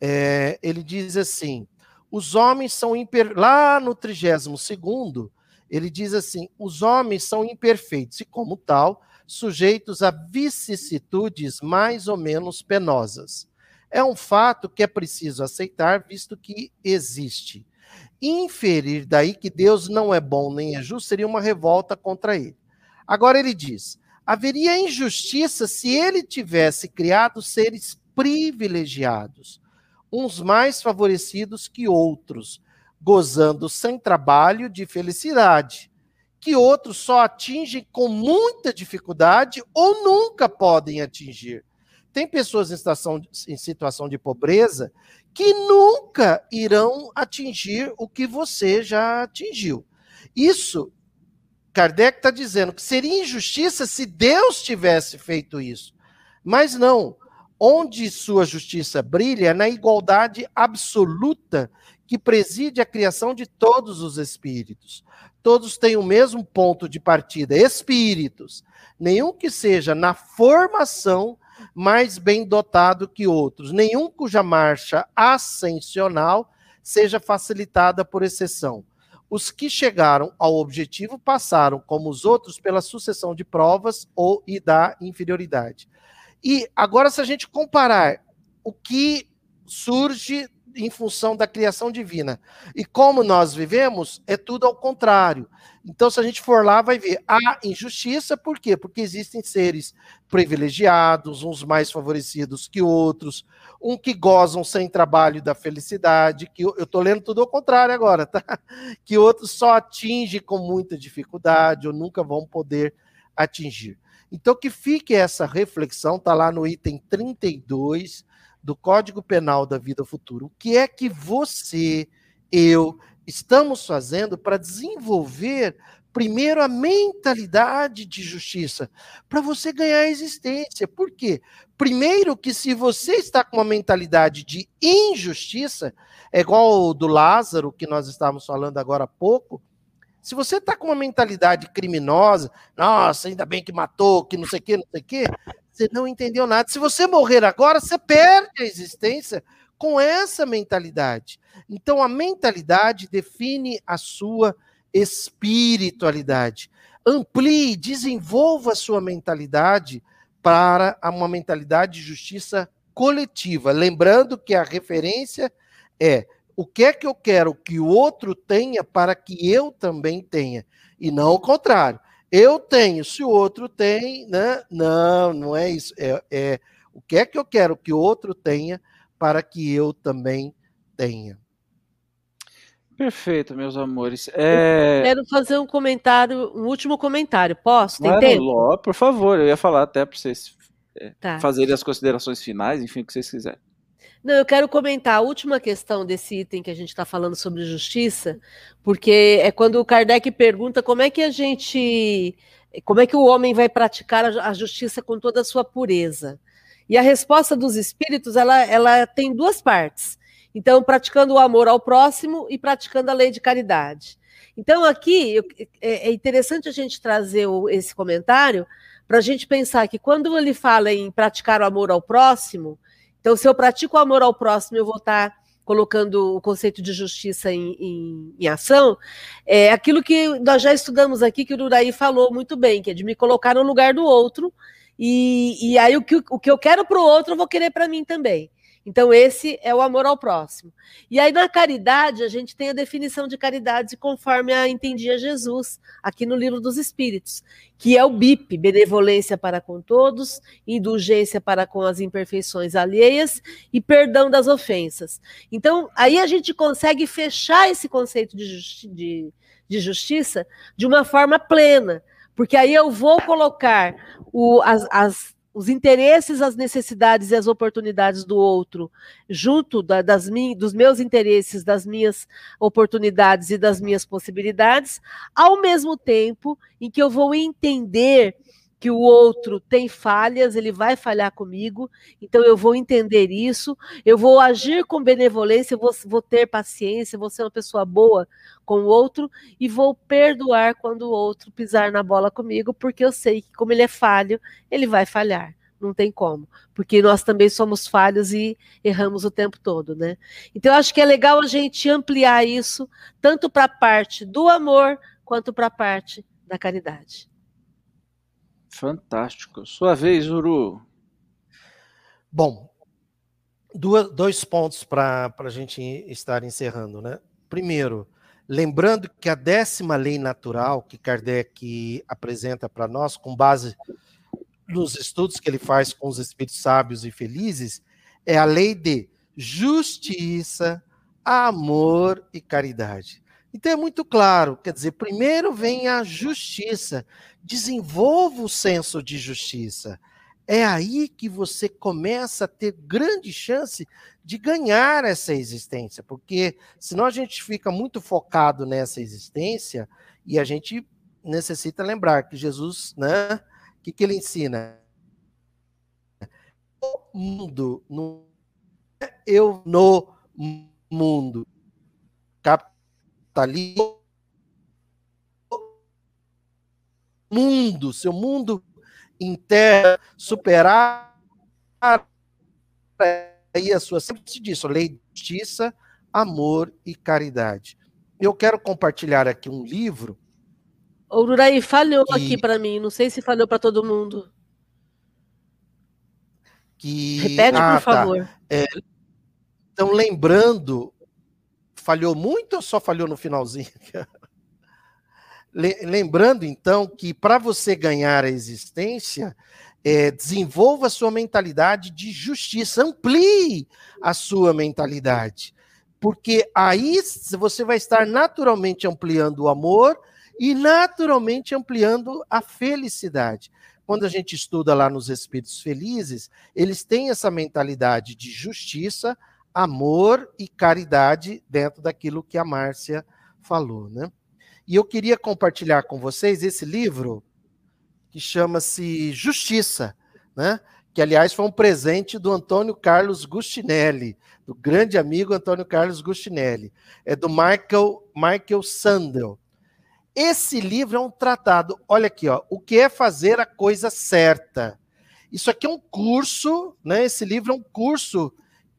é, ele diz assim: os homens são imper... lá no 32 segundo, ele diz assim: os homens são imperfeitos e, como tal, sujeitos a vicissitudes mais ou menos penosas. É um fato que é preciso aceitar, visto que existe. Inferir daí que Deus não é bom nem é justo seria uma revolta contra ele. Agora ele diz: haveria injustiça se ele tivesse criado seres privilegiados, uns mais favorecidos que outros, gozando sem trabalho de felicidade, que outros só atingem com muita dificuldade ou nunca podem atingir. Tem pessoas em situação, em situação de pobreza que nunca irão atingir o que você já atingiu. Isso, Kardec está dizendo que seria injustiça se Deus tivesse feito isso. Mas não. Onde sua justiça brilha é na igualdade absoluta que preside a criação de todos os espíritos. Todos têm o mesmo ponto de partida, espíritos. Nenhum que seja na formação mais bem dotado que outros, nenhum cuja marcha ascensional seja facilitada por exceção. Os que chegaram ao objetivo passaram, como os outros, pela sucessão de provas ou e da inferioridade. E agora, se a gente comparar o que surge em função da criação divina. E como nós vivemos, é tudo ao contrário. Então, se a gente for lá, vai ver a injustiça, por quê? Porque existem seres privilegiados, uns mais favorecidos que outros, um que gozam sem trabalho da felicidade, que eu estou lendo tudo ao contrário agora, tá? Que outros só atingem com muita dificuldade ou nunca vão poder atingir. Então, que fique essa reflexão, tá lá no item 32 do Código Penal da Vida Futura. O que é que você, eu, estamos fazendo para desenvolver primeiro a mentalidade de justiça, para você ganhar existência. Por quê? Primeiro que se você está com uma mentalidade de injustiça, é igual o do Lázaro que nós estávamos falando agora há pouco, se você está com uma mentalidade criminosa, nossa, ainda bem que matou, que não sei o que, não sei o que, você não entendeu nada. Se você morrer agora, você perde a existência com essa mentalidade. Então, a mentalidade define a sua espiritualidade. Amplie, desenvolva a sua mentalidade para uma mentalidade de justiça coletiva. Lembrando que a referência é o que é que eu quero que o outro tenha para que eu também tenha, e não o contrário. Eu tenho, se o outro tem, né? Não, não é isso. É, é o que é que eu quero que o outro tenha para que eu também tenha. Perfeito, meus amores. É... quero fazer um comentário, um último comentário. Posso? Tem claro, tempo? Por favor, eu ia falar até para vocês é, tá. fazerem as considerações finais, enfim, o que vocês quiserem. Não, eu quero comentar a última questão desse item que a gente está falando sobre justiça, porque é quando o Kardec pergunta como é que a gente. Como é que o homem vai praticar a justiça com toda a sua pureza? E a resposta dos espíritos ela, ela tem duas partes. Então, praticando o amor ao próximo e praticando a lei de caridade. Então, aqui é, é interessante a gente trazer esse comentário para a gente pensar que quando ele fala em praticar o amor ao próximo, então, se eu pratico o amor ao próximo, eu vou estar tá colocando o conceito de justiça em, em, em, ação, é aquilo que nós já estudamos aqui, que o Uraí falou muito bem, que é de me colocar no lugar do outro, e, e aí o que, o que eu quero para o outro, eu vou querer para mim também. Então, esse é o amor ao próximo. E aí, na caridade, a gente tem a definição de caridade conforme a entendia Jesus, aqui no Livro dos Espíritos, que é o BIP, benevolência para com todos, indulgência para com as imperfeições alheias e perdão das ofensas. Então, aí a gente consegue fechar esse conceito de, justi de, de justiça de uma forma plena, porque aí eu vou colocar o, as, as os interesses, as necessidades e as oportunidades do outro, junto da, das min, dos meus interesses, das minhas oportunidades e das minhas possibilidades, ao mesmo tempo em que eu vou entender que o outro tem falhas, ele vai falhar comigo, então eu vou entender isso, eu vou agir com benevolência, vou, vou ter paciência, vou ser uma pessoa boa com o outro e vou perdoar quando o outro pisar na bola comigo, porque eu sei que, como ele é falho, ele vai falhar não tem como, porque nós também somos falhos e erramos o tempo todo, né? Então eu acho que é legal a gente ampliar isso tanto para a parte do amor quanto para a parte da caridade. Fantástico. Sua vez, Uru. Bom, duas, dois pontos para a gente estar encerrando, né? Primeiro, lembrando que a décima lei natural que Kardec apresenta para nós, com base nos estudos que ele faz com os espíritos sábios e felizes, é a lei de justiça, amor e caridade. Então é muito claro, quer dizer, primeiro vem a justiça, desenvolva o senso de justiça. É aí que você começa a ter grande chance de ganhar essa existência, porque senão a gente fica muito focado nessa existência e a gente necessita lembrar que Jesus, né, o que, que ele ensina? O mundo, não é eu no mundo. Cap Está ali. Mundo, seu mundo interno, superar aí a sua. Sempre se diz, lei de justiça, amor e caridade. Eu quero compartilhar aqui um livro. O Uraí falhou que, aqui para mim, não sei se falhou para todo mundo. Que, Repete, ah, por tá. favor. É, então, lembrando falhou muito ou só falhou no finalzinho? Lembrando, então, que para você ganhar a existência, é, desenvolva a sua mentalidade de justiça, amplie a sua mentalidade. Porque aí você vai estar naturalmente ampliando o amor e naturalmente ampliando a felicidade. Quando a gente estuda lá nos Espíritos Felizes, eles têm essa mentalidade de justiça, amor e caridade dentro daquilo que a Márcia falou, né? E eu queria compartilhar com vocês esse livro que chama-se Justiça, né? Que aliás foi um presente do Antônio Carlos Gustinelli, do grande amigo Antônio Carlos Gustinelli, é do Michael Michael Sandel. Esse livro é um tratado, olha aqui, ó, o que é fazer a coisa certa. Isso aqui é um curso, né? Esse livro é um curso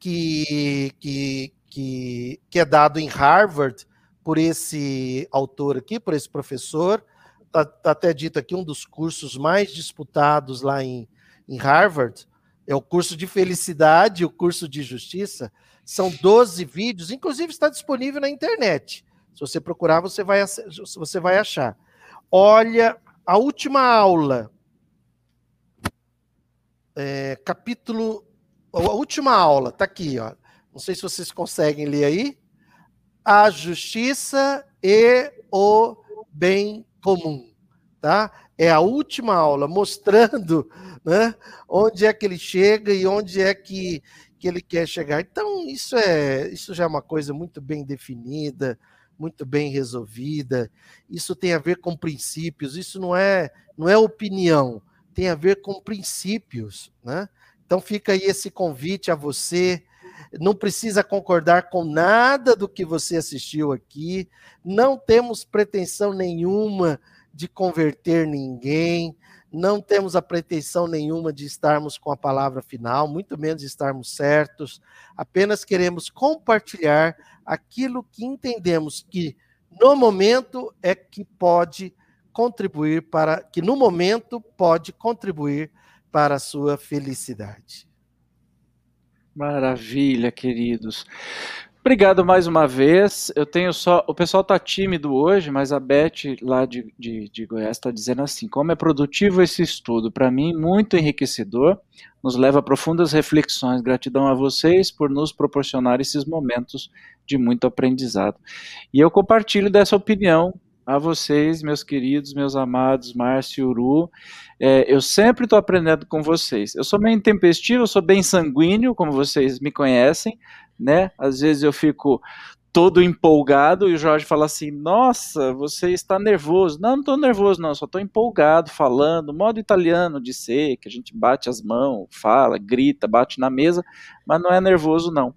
que, que, que, que é dado em Harvard por esse autor aqui, por esse professor. Está tá até dito aqui um dos cursos mais disputados lá em, em Harvard. É o curso de felicidade, o curso de justiça. São 12 vídeos, inclusive está disponível na internet. Se você procurar, você vai, você vai achar. Olha, a última aula, é, capítulo a última aula, tá aqui, ó. Não sei se vocês conseguem ler aí. A justiça e o bem comum, tá? É a última aula mostrando, né, onde é que ele chega e onde é que, que ele quer chegar. Então, isso é, isso já é uma coisa muito bem definida, muito bem resolvida. Isso tem a ver com princípios, isso não é, não é opinião, tem a ver com princípios, né? Então fica aí esse convite a você. Não precisa concordar com nada do que você assistiu aqui, não temos pretensão nenhuma de converter ninguém, não temos a pretensão nenhuma de estarmos com a palavra final, muito menos estarmos certos, apenas queremos compartilhar aquilo que entendemos que no momento é que pode contribuir para que no momento pode contribuir para a sua felicidade. Maravilha, queridos. Obrigado mais uma vez. Eu tenho só. O pessoal está tímido hoje, mas a Beth, lá de, de, de Goiás, está dizendo assim: como é produtivo esse estudo? Para mim, muito enriquecedor, nos leva a profundas reflexões. Gratidão a vocês por nos proporcionar esses momentos de muito aprendizado. E eu compartilho dessa opinião a vocês, meus queridos, meus amados, Márcio e Uru. É, eu sempre estou aprendendo com vocês. Eu sou meio intempestivo, eu sou bem sanguíneo, como vocês me conhecem, né? Às vezes eu fico todo empolgado e o Jorge fala assim: Nossa, você está nervoso. Não, não estou nervoso, não, só estou empolgado, falando, modo italiano de ser, que a gente bate as mãos, fala, grita, bate na mesa, mas não é nervoso, não.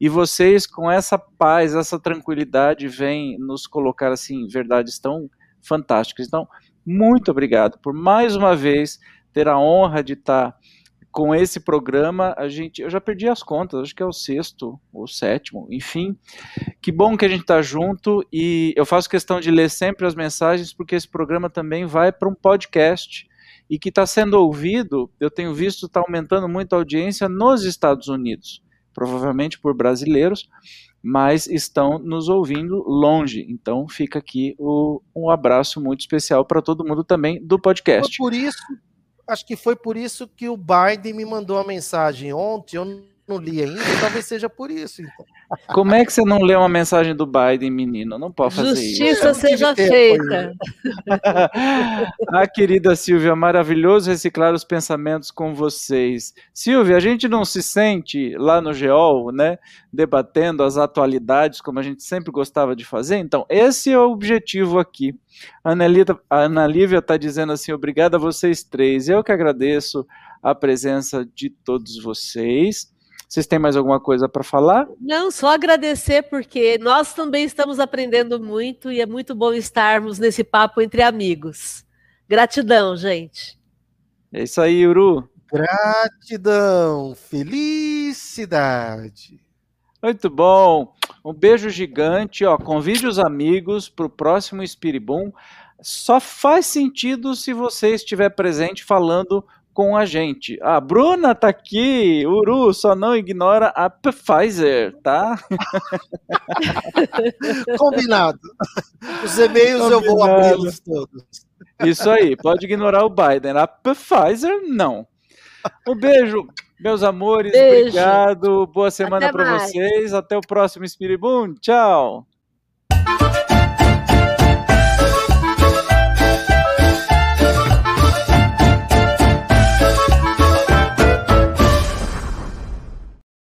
E vocês, com essa paz, essa tranquilidade, vêm nos colocar assim, verdades tão fantásticas. Então, muito obrigado por mais uma vez ter a honra de estar com esse programa, a gente, eu já perdi as contas, acho que é o sexto ou sétimo, enfim. Que bom que a gente está junto e eu faço questão de ler sempre as mensagens porque esse programa também vai para um podcast e que está sendo ouvido. Eu tenho visto está aumentando muito a audiência nos Estados Unidos, provavelmente por brasileiros, mas estão nos ouvindo longe. Então fica aqui o, um abraço muito especial para todo mundo também do podcast. Por isso acho que foi por isso que o Biden me mandou uma mensagem ontem. Eu não li ainda, talvez seja por isso. Então. Como é que você não lê uma mensagem do Biden, menino? Não pode fazer Justiça isso. Justiça seja feita. a querida Silvia, maravilhoso reciclar os pensamentos com vocês. Silvia, a gente não se sente lá no GEOL, né, debatendo as atualidades, como a gente sempre gostava de fazer? Então, esse é o objetivo aqui. A Ana Lívia está dizendo assim, obrigado a vocês três. Eu que agradeço a presença de todos vocês. Vocês têm mais alguma coisa para falar? Não, só agradecer, porque nós também estamos aprendendo muito e é muito bom estarmos nesse papo entre amigos. Gratidão, gente. É isso aí, Uru. Gratidão, felicidade. Muito bom. Um beijo gigante. Ó, convide os amigos para o próximo Espiribum. Só faz sentido se você estiver presente falando com a gente. A ah, Bruna tá aqui, Uru, só não ignora a Pfizer, tá? Combinado. Os e-mails Combinado. eu vou abri-los todos. Isso aí, pode ignorar o Biden. A Pfizer, não. Um beijo, meus amores. Beijo. Obrigado. Boa semana para vocês. Até o próximo Espiribum. Tchau.